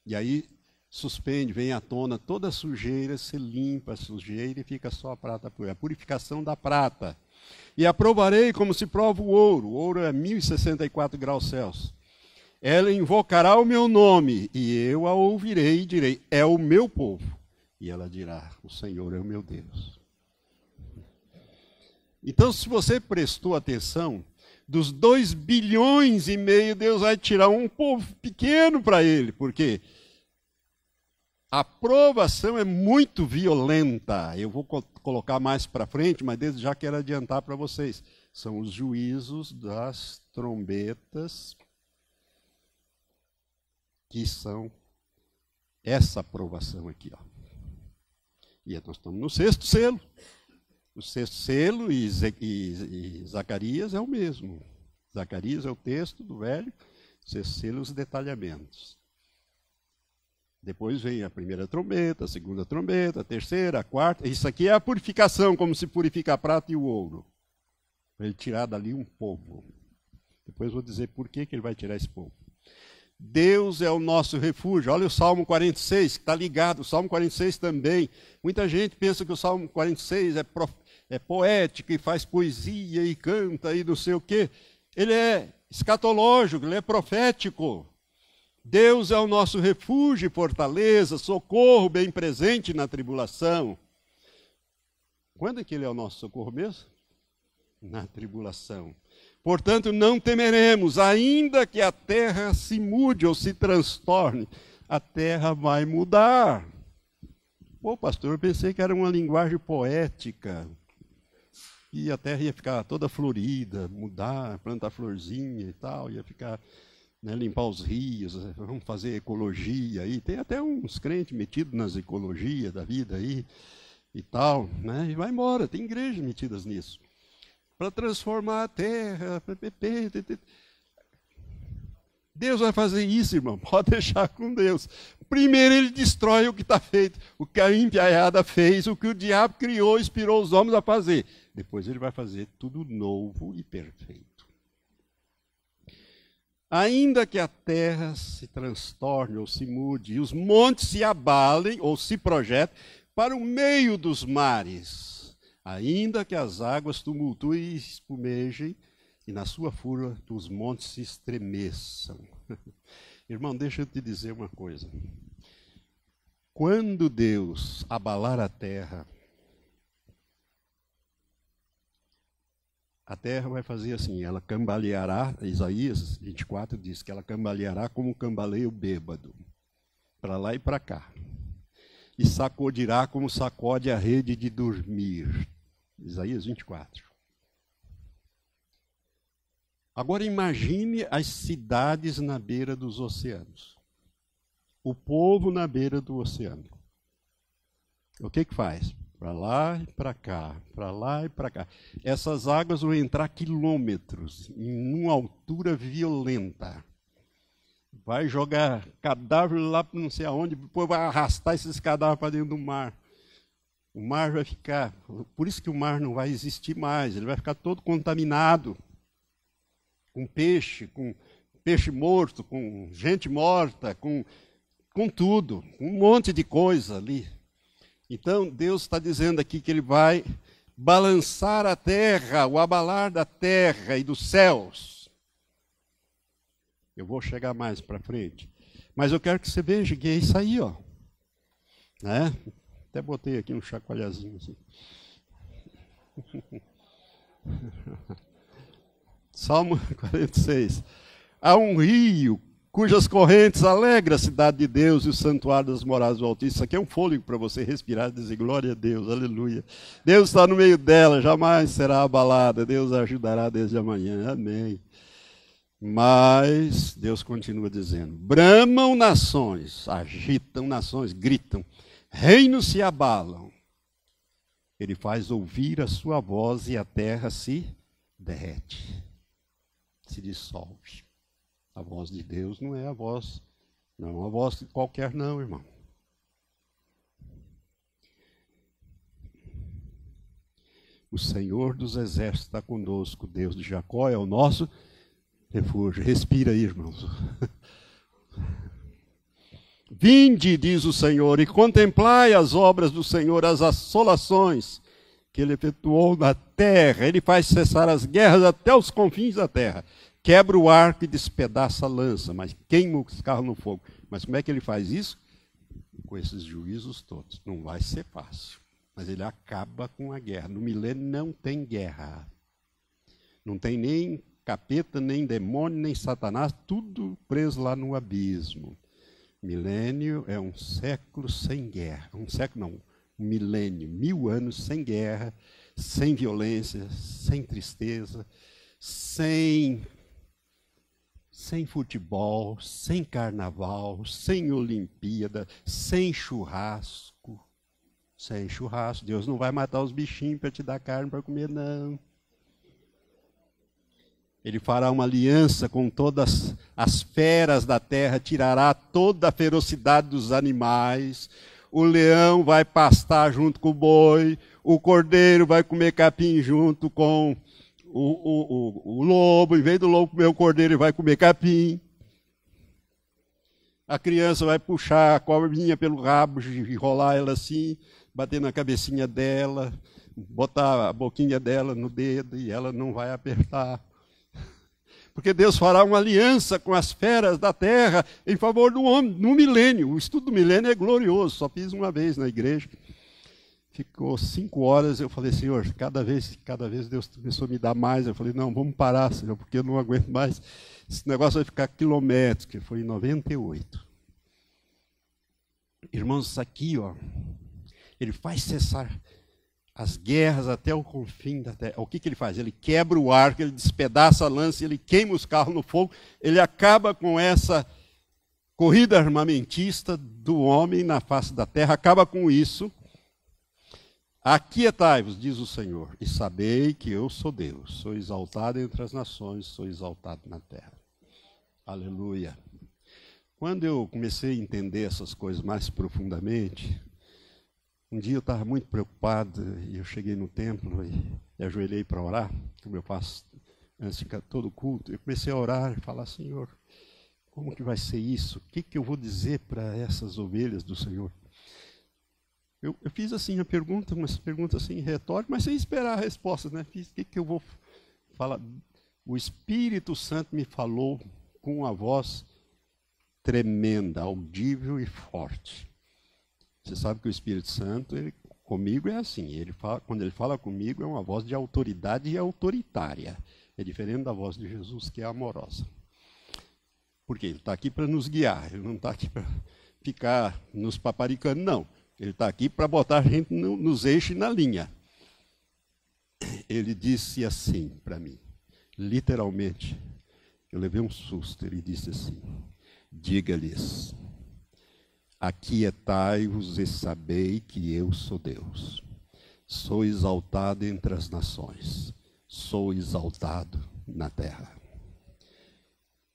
E aí suspende, vem à tona toda a sujeira, se limpa a sujeira e fica só a prata pura. A purificação da prata. E aprovarei como se prova o ouro. O ouro é 1064 graus Celsius. Ela invocará o meu nome, e eu a ouvirei e direi: É o meu povo. E ela dirá: O Senhor é o meu Deus. Então, se você prestou atenção, dos 2 bilhões e meio, Deus vai tirar um povo pequeno para ele, porque a provação é muito violenta. Eu vou co colocar mais para frente, mas desde já quero adiantar para vocês. São os juízos das trombetas que são essa aprovação aqui. Ó. E nós estamos no sexto selo. O sexto selo e, e, e Zacarias é o mesmo. Zacarias é o texto do velho, sexto selo os detalhamentos. Depois vem a primeira trombeta, a segunda trombeta, a terceira, a quarta. Isso aqui é a purificação, como se purifica a prata e o ouro. Para ele tirar dali um povo. Depois vou dizer por que, que ele vai tirar esse povo. Deus é o nosso refúgio. Olha o Salmo 46, que está ligado. O Salmo 46 também. Muita gente pensa que o Salmo 46 é, pro, é poético e faz poesia e canta e não sei o quê. Ele é escatológico, ele é profético. Deus é o nosso refúgio e fortaleza, socorro bem presente na tribulação. Quando é que Ele é o nosso socorro mesmo? Na tribulação. Portanto, não temeremos, ainda que a terra se mude ou se transtorne, a terra vai mudar. Pô, pastor, eu pensei que era uma linguagem poética. E a terra ia ficar toda florida, mudar, plantar florzinha e tal, ia ficar né, limpar os rios, vamos fazer ecologia aí. Tem até uns crentes metidos nas ecologias da vida aí e tal, né? E vai embora, tem igrejas metidas nisso. Para transformar a terra. Deus vai fazer isso, irmão. Pode deixar com Deus. Primeiro ele destrói o que está feito, o que a empiaiada fez, o que o diabo criou, inspirou os homens a fazer. Depois ele vai fazer tudo novo e perfeito. Ainda que a terra se transtorne ou se mude, e os montes se abalem ou se projetem para o meio dos mares, ainda que as águas tumultuem e espumejem, e na sua fúria os montes se estremeçam. Irmão, deixa eu te dizer uma coisa. Quando Deus abalar a terra, a terra vai fazer assim, ela cambaleará, Isaías 24 diz que ela cambaleará como um cambaleio bêbado, para lá e para cá. E sacudirá como sacode a rede de dormir. Isaías 24. Agora imagine as cidades na beira dos oceanos. O povo na beira do oceano. O que que faz? Para lá e para cá, para lá e para cá. Essas águas vão entrar quilômetros, em uma altura violenta. Vai jogar cadáver lá para não sei aonde, depois vai arrastar esses cadáveres para dentro do mar. O mar vai ficar, por isso que o mar não vai existir mais, ele vai ficar todo contaminado com peixe, com peixe morto, com gente morta, com, com tudo, um monte de coisa ali. Então, Deus está dizendo aqui que Ele vai balançar a terra, o abalar da terra e dos céus. Eu vou chegar mais para frente. Mas eu quero que você veja que é isso aí, ó. Né? Até botei aqui um chacoalhazinho assim. Salmo 46. Há um rio cujas correntes alegra a cidade de Deus e o santuário das moradas do Altíssimo. Isso aqui é um fôlego para você respirar e dizer glória a Deus, aleluia. Deus está no meio dela, jamais será abalada. Deus ajudará desde amanhã. Amém. Mas Deus continua dizendo: bramam nações, agitam nações, gritam, reinos se abalam. Ele faz ouvir a sua voz e a terra se derrete, se dissolve. A voz de Deus não é a voz, não é uma voz qualquer, não, irmão. O Senhor dos Exércitos está conosco, Deus de Jacó é o nosso refúgio. Respira aí, irmãos. Vinde, diz o Senhor, e contemplai as obras do Senhor, as assolações que ele efetuou na terra. Ele faz cessar as guerras até os confins da terra. Quebra o arco e despedaça a lança, mas queima os carros no fogo. Mas como é que ele faz isso? Com esses juízos todos. Não vai ser fácil. Mas ele acaba com a guerra. No milênio não tem guerra. Não tem nem capeta, nem demônio, nem satanás, tudo preso lá no abismo. Milênio é um século sem guerra. Um século não, um milênio, mil anos sem guerra, sem violência, sem tristeza, sem sem futebol, sem carnaval, sem Olimpíada, sem churrasco. Sem churrasco. Deus não vai matar os bichinhos para te dar carne para comer, não. Ele fará uma aliança com todas as feras da terra, tirará toda a ferocidade dos animais. O leão vai pastar junto com o boi, o cordeiro vai comer capim junto com o, o, o, o lobo. Em vez do lobo comer o cordeiro, ele vai comer capim. A criança vai puxar a cobrinha pelo rabo, enrolar ela assim, bater na cabecinha dela, botar a boquinha dela no dedo e ela não vai apertar porque Deus fará uma aliança com as feras da terra em favor do homem, no milênio. O estudo do milênio é glorioso, só fiz uma vez na igreja. Ficou cinco horas, eu falei, Senhor, cada vez, cada vez Deus começou a me dar mais. Eu falei, não, vamos parar, Senhor, porque eu não aguento mais. Esse negócio vai ficar quilométrico, que foi em 98. Irmãos, isso aqui, ó, ele faz cessar as guerras até o confim da terra. O que, que ele faz? Ele quebra o arco, ele despedaça a lança, ele queima os carros no fogo, ele acaba com essa corrida armamentista do homem na face da terra, acaba com isso. Aquietai-vos, diz o Senhor, e sabei que eu sou Deus, sou exaltado entre as nações, sou exaltado na terra. Aleluia. Quando eu comecei a entender essas coisas mais profundamente, um dia eu estava muito preocupado e eu cheguei no templo e, e ajoelhei para orar, como eu faço antes de todo culto. Eu comecei a orar e falar, Senhor, como que vai ser isso? O que, que eu vou dizer para essas ovelhas do Senhor? Eu, eu, fiz assim a pergunta, uma pergunta assim retórica, mas sem esperar a resposta, né? Fiz, o que, que eu vou falar? O Espírito Santo me falou com uma voz tremenda, audível e forte. Você sabe que o Espírito Santo, ele, comigo é assim. Ele fala, quando ele fala comigo, é uma voz de autoridade e autoritária. É diferente da voz de Jesus, que é amorosa. Porque ele está aqui para nos guiar, ele não está aqui para ficar nos paparicando, não. Ele está aqui para botar a gente no, nos eixos e na linha. Ele disse assim para mim, literalmente, eu levei um susto. Ele disse assim: diga-lhes Aquietai-vos e sabei que eu sou Deus. Sou exaltado entre as nações, sou exaltado na terra.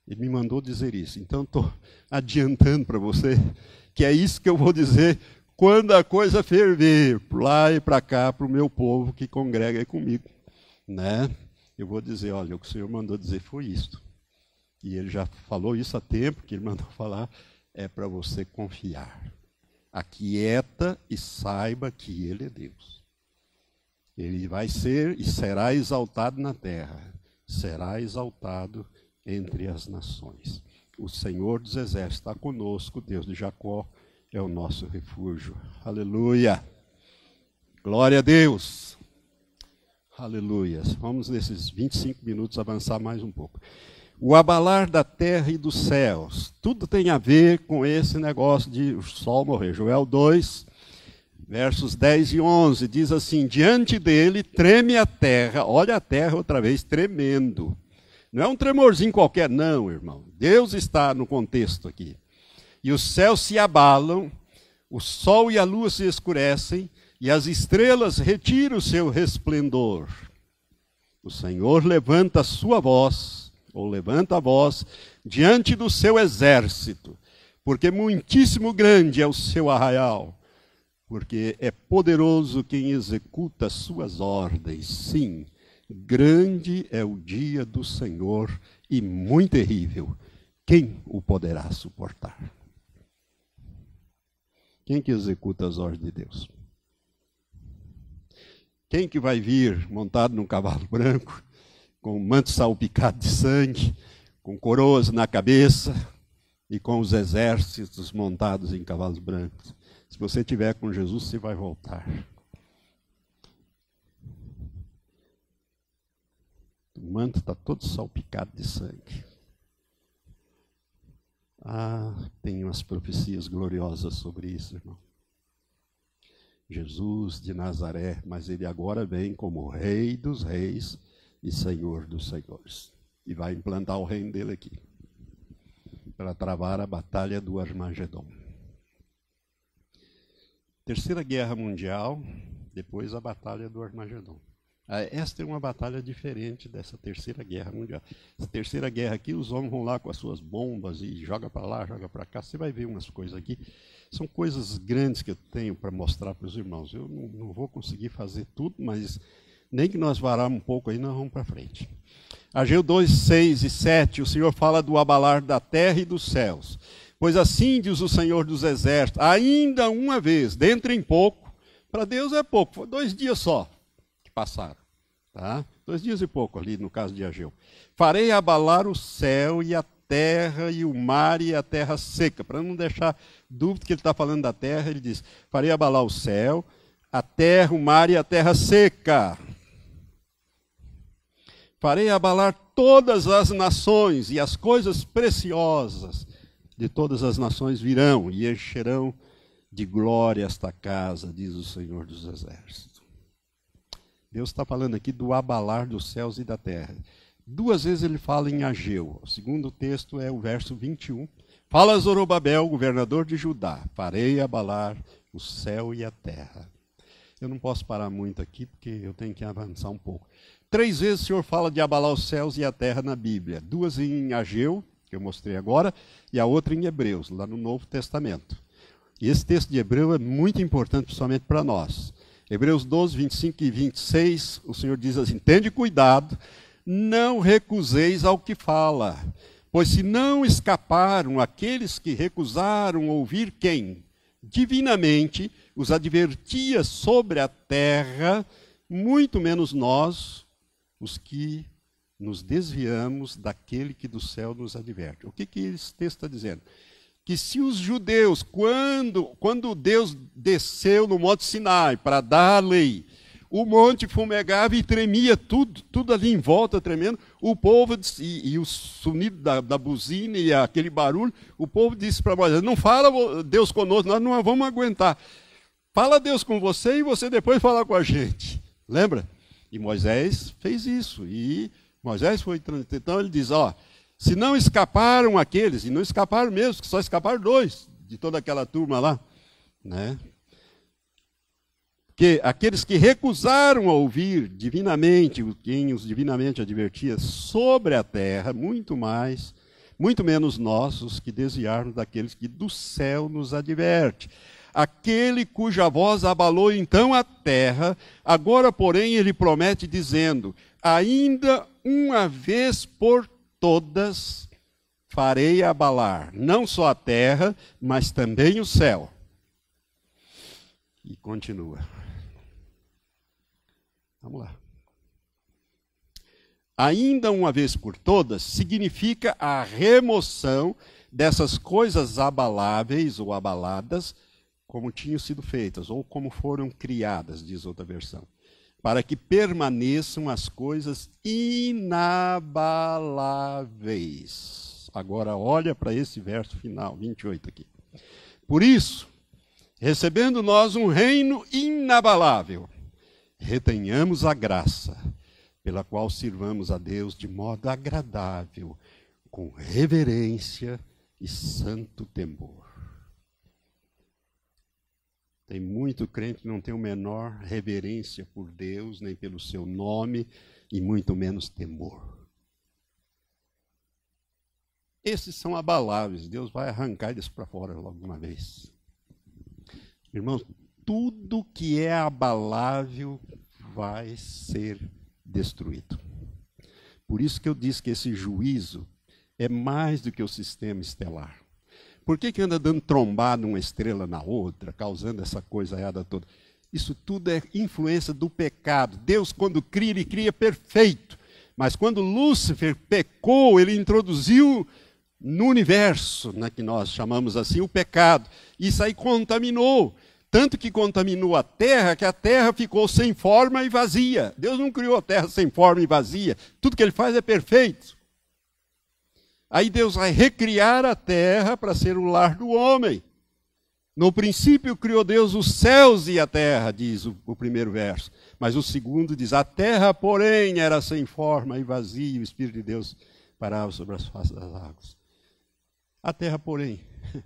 Ele me mandou dizer isso, então estou adiantando para você que é isso que eu vou dizer quando a coisa ferver, lá e para cá, para o meu povo que congrega aí comigo. Né? Eu vou dizer, olha, o que o Senhor mandou dizer foi isto. E ele já falou isso há tempo, que ele mandou falar é para você confiar. Aquieta e saiba que Ele é Deus. Ele vai ser e será exaltado na terra, será exaltado entre as nações. O Senhor dos Exércitos está conosco, Deus de Jacó é o nosso refúgio. Aleluia! Glória a Deus! Aleluia. Vamos nesses 25 minutos avançar mais um pouco. O abalar da terra e dos céus. Tudo tem a ver com esse negócio de o sol morrer. Joel 2, versos 10 e 11 diz assim: Diante dele treme a terra. Olha a terra outra vez tremendo. Não é um tremorzinho qualquer, não, irmão. Deus está no contexto aqui. E os céus se abalam, o sol e a lua se escurecem, e as estrelas retiram o seu resplendor. O Senhor levanta a sua voz, ou levanta a voz, diante do seu exército, porque muitíssimo grande é o seu arraial, porque é poderoso quem executa as suas ordens. Sim, grande é o dia do Senhor e muito terrível. Quem o poderá suportar? Quem que executa as ordens de Deus? Quem que vai vir montado num cavalo branco, com manto salpicado de sangue, com coroas na cabeça e com os exércitos montados em cavalos brancos? Se você tiver com Jesus, você vai voltar. O manto está todo salpicado de sangue. Ah, tem umas profecias gloriosas sobre isso, irmão. Jesus de Nazaré, mas ele agora vem como Rei dos Reis e Senhor dos Senhores. E vai implantar o reino dele aqui para travar a batalha do Armagedon. Terceira Guerra Mundial, depois a batalha do Armagedon. Ah, esta é uma batalha diferente dessa terceira guerra mundial. Essa terceira guerra aqui, os homens vão lá com as suas bombas e joga para lá, joga para cá. Você vai ver umas coisas aqui. São coisas grandes que eu tenho para mostrar para os irmãos. Eu não, não, vou conseguir fazer tudo, mas nem que nós varamos um pouco aí, nós vamos para frente. Ageu 2, 6 e 7, o Senhor fala do abalar da terra e dos céus. Pois assim diz o Senhor dos Exércitos, ainda uma vez, dentro em pouco, para Deus é pouco, dois dias só passaram. Tá? Dois dias e pouco ali no caso de Ageu. Farei abalar o céu e a terra e o mar e a terra seca. Para não deixar dúvida que ele está falando da terra, ele diz: Farei abalar o céu, a terra, o mar e a terra seca. Farei abalar todas as nações e as coisas preciosas de todas as nações virão e encherão de glória esta casa, diz o Senhor dos Exércitos. Deus está falando aqui do abalar dos céus e da terra. Duas vezes ele fala em Ageu. O segundo texto é o verso 21. Fala Zorobabel, governador de Judá: Farei abalar o céu e a terra. Eu não posso parar muito aqui, porque eu tenho que avançar um pouco. Três vezes o Senhor fala de abalar os céus e a terra na Bíblia. Duas em Ageu, que eu mostrei agora, e a outra em Hebreus, lá no Novo Testamento. E esse texto de Hebreu é muito importante, principalmente para nós. Hebreus 12, 25 e 26, o Senhor diz assim: Tende cuidado, não recuseis ao que fala, pois se não escaparam aqueles que recusaram ouvir quem? Divinamente os advertia sobre a terra, muito menos nós, os que nos desviamos daquele que do céu nos adverte. O que, que esse texto está dizendo? Que se os judeus, quando, quando Deus desceu no Monte Sinai para dar a lei, o monte fumegava e tremia tudo, tudo ali em volta tremendo. O povo, e, e o sonido da, da, buzina e aquele barulho, o povo disse para Moisés: Não fala Deus conosco, nós não vamos aguentar. Fala Deus com você e você depois fala com a gente. Lembra? E Moisés fez isso. E Moisés foi. Então ele diz: Ó. Se não escaparam aqueles, e não escaparam mesmo, que só escaparam dois de toda aquela turma lá, né? Que aqueles que recusaram a ouvir divinamente, quem os divinamente advertia sobre a terra, muito mais, muito menos nossos que desviarmos daqueles que do céu nos adverte. Aquele cuja voz abalou então a terra, agora, porém, ele promete dizendo: ainda uma vez por todas farei abalar, não só a terra, mas também o céu. E continua. Vamos lá. Ainda uma vez por todas significa a remoção dessas coisas abaláveis ou abaladas, como tinham sido feitas, ou como foram criadas, diz outra versão. Para que permaneçam as coisas inabaláveis. Agora olha para esse verso final, 28 aqui. Por isso, recebendo nós um reino inabalável, retenhamos a graça pela qual sirvamos a Deus de modo agradável, com reverência e santo temor. Tem muito crente que não tem o menor reverência por Deus, nem pelo seu nome, e muito menos temor. Esses são abaláveis, Deus vai arrancar eles para fora logo uma vez. Irmãos, tudo que é abalável vai ser destruído. Por isso que eu disse que esse juízo é mais do que o sistema estelar. Por que, que anda dando trombada uma estrela na outra, causando essa coisa errada toda? Isso tudo é influência do pecado. Deus, quando cria, ele cria perfeito. Mas quando Lúcifer pecou, ele introduziu no universo, né, que nós chamamos assim, o pecado. Isso aí contaminou. Tanto que contaminou a terra, que a terra ficou sem forma e vazia. Deus não criou a terra sem forma e vazia. Tudo que ele faz é perfeito. Aí Deus vai recriar a terra para ser o lar do homem. No princípio criou Deus os céus e a terra, diz o, o, primeiro verso. Mas o segundo diz: A terra, porém, era sem forma e vazia, o Espírito de Deus parava sobre as faces das águas. A terra, porém,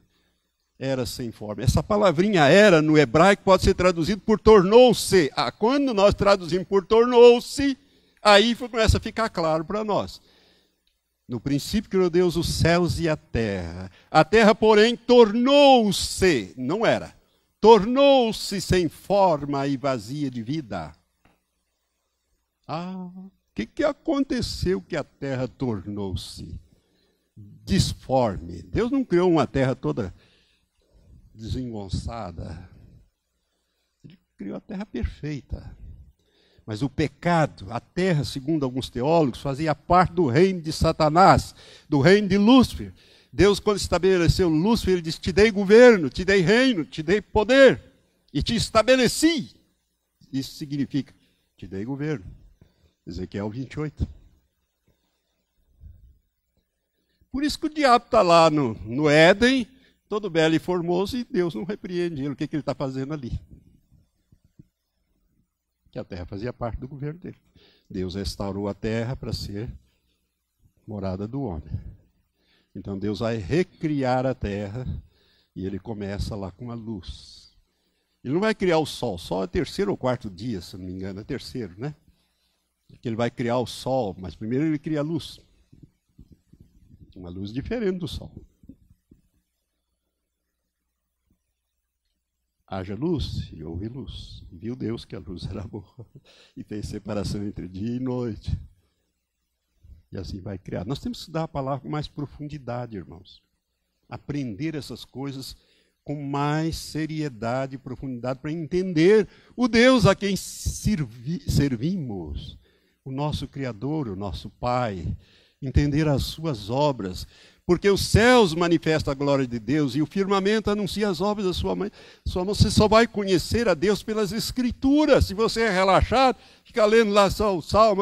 era sem forma. Essa palavrinha era no hebraico pode ser traduzido por tornou-se. Ah, quando nós traduzimos por tornou-se, aí começa a ficar claro para nós. No princípio criou Deus os céus e a terra. A terra, porém, tornou-se, não era, tornou-se sem forma e vazia de vida. Ah, o que, que aconteceu que a terra tornou-se disforme? Deus não criou uma terra toda desengonçada. Ele criou a terra perfeita. Mas o pecado, a terra, segundo alguns teólogos, fazia parte do reino de Satanás, do reino de Lúcifer. Deus, quando estabeleceu Lúcifer, ele disse: Te dei governo, te dei reino, te dei poder e te estabeleci. Isso significa: Te dei governo. Ezequiel 28. Por isso que o diabo está lá no, no Éden, todo belo e formoso, e Deus não repreende ele. O que, que ele está fazendo ali? Que a terra fazia parte do governo dele. Deus restaurou a terra para ser morada do homem. Então Deus vai recriar a terra e ele começa lá com a luz. Ele não vai criar o sol, só é terceiro ou quarto dia, se não me engano, é terceiro, né? Que ele vai criar o sol, mas primeiro ele cria a luz. Uma luz diferente do sol. Haja luz, e houve luz. E viu Deus que a luz era boa, e fez separação entre dia e noite. E assim vai criar. Nós temos que dar a palavra com mais profundidade, irmãos. Aprender essas coisas com mais seriedade e profundidade para entender o Deus a quem servi servimos, o nosso Criador, o nosso Pai, entender as suas obras, porque os céus manifestam a glória de Deus e o firmamento anuncia as obras da sua mãe. Sua mão. Você só vai conhecer a Deus pelas Escrituras. Se você é relaxado, fica lendo lá só o salmo,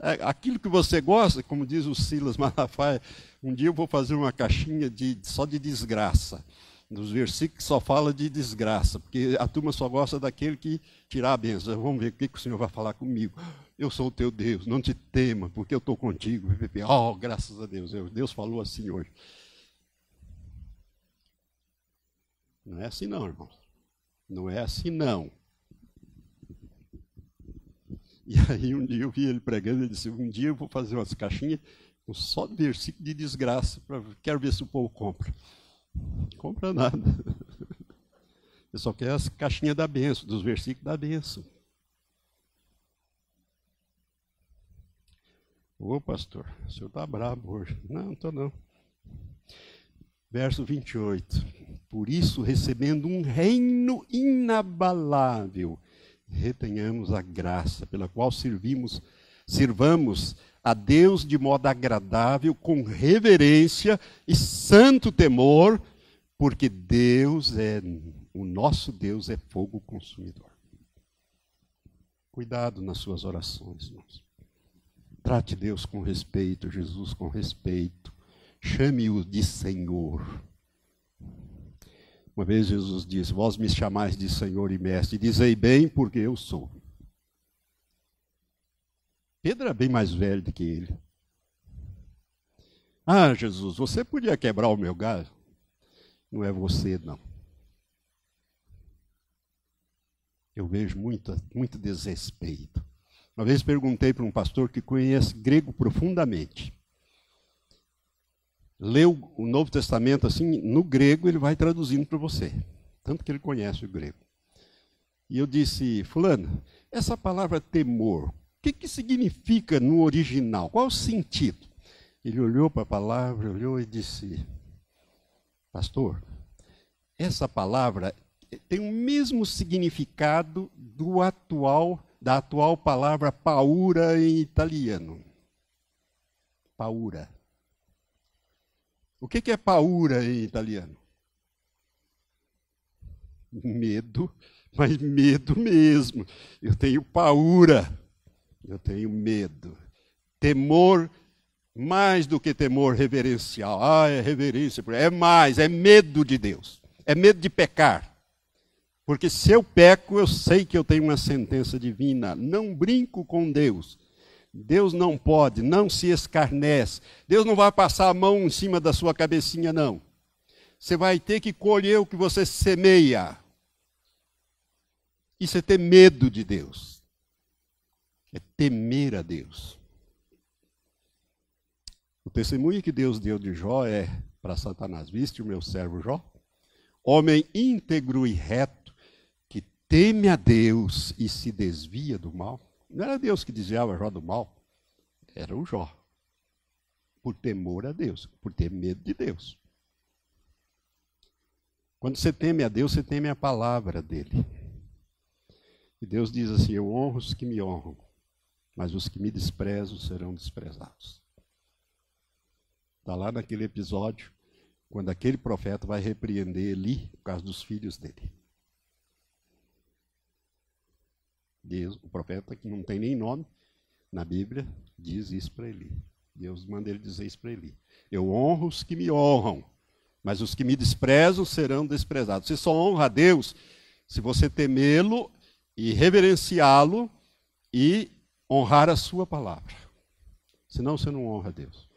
é, aquilo que você gosta, como diz o Silas Malafaia. Um dia eu vou fazer uma caixinha de, só de desgraça nos versículos que só fala de desgraça, porque a turma só gosta daquele que tirar a bênção. Vamos ver o que, que o Senhor vai falar comigo. Eu sou o teu Deus, não te tema, porque eu estou contigo. Oh, graças a Deus, Deus falou assim hoje. Não é assim não, irmão. Não é assim não. E aí um dia eu vi ele pregando, ele disse, um dia eu vou fazer umas caixinhas com só versículo de desgraça, pra, quero ver se o povo compra. Compra nada. Eu só quero as caixinhas da benção, dos versículos da benção. Ô pastor, o senhor está bravo hoje. Não, não estou não. Verso 28. Por isso, recebendo um reino inabalável, retenhamos a graça pela qual servimos, sirvamos a Deus de modo agradável, com reverência e santo temor, porque Deus é, o nosso Deus é fogo consumidor. Cuidado nas suas orações, irmãos. Trate Deus com respeito, Jesus com respeito. Chame-o de Senhor. Uma vez Jesus disse: Vós me chamais de Senhor e Mestre, dizei bem, porque eu sou. Pedro era bem mais velho do que ele. Ah, Jesus, você podia quebrar o meu galho? Não é você, não. Eu vejo muito, muito desrespeito. Uma vez perguntei para um pastor que conhece grego profundamente. Leu o Novo Testamento assim, no grego ele vai traduzindo para você. Tanto que ele conhece o grego. E eu disse, fulano, essa palavra temor, o que, que significa no original? Qual o sentido? Ele olhou para a palavra, olhou e disse, pastor, essa palavra tem o mesmo significado do atual da atual palavra paura em italiano. Paura. O que é paura em italiano? Medo, mas medo mesmo. Eu tenho paura, eu tenho medo. Temor, mais do que temor reverencial. Ah, é reverência. É mais, é medo de Deus. É medo de pecar. Porque se eu peco, eu sei que eu tenho uma sentença divina. Não brinco com Deus. Deus não pode, não se escarnece. Deus não vai passar a mão em cima da sua cabecinha, não. Você vai ter que colher o que você semeia. Isso é ter medo de Deus. É temer a Deus. O testemunho que Deus deu de Jó é para Satanás: Viste o meu servo Jó? Homem íntegro e reto teme a Deus e se desvia do mal. Não era Deus que desviava Jó do mal, era o Jó. Por temor a Deus, por ter medo de Deus. Quando você teme a Deus, você teme a palavra dele. E Deus diz assim: Eu honro os que me honram, mas os que me desprezam serão desprezados. Está lá naquele episódio, quando aquele profeta vai repreender Eli por causa dos filhos dele. Deus, o profeta, que não tem nem nome na Bíblia, diz isso para Eli. Deus manda ele dizer isso para Eli. Eu honro os que me honram, mas os que me desprezam serão desprezados. Você só honra a Deus se você temê-lo e reverenciá-lo e honrar a sua palavra. Senão você não honra a Deus.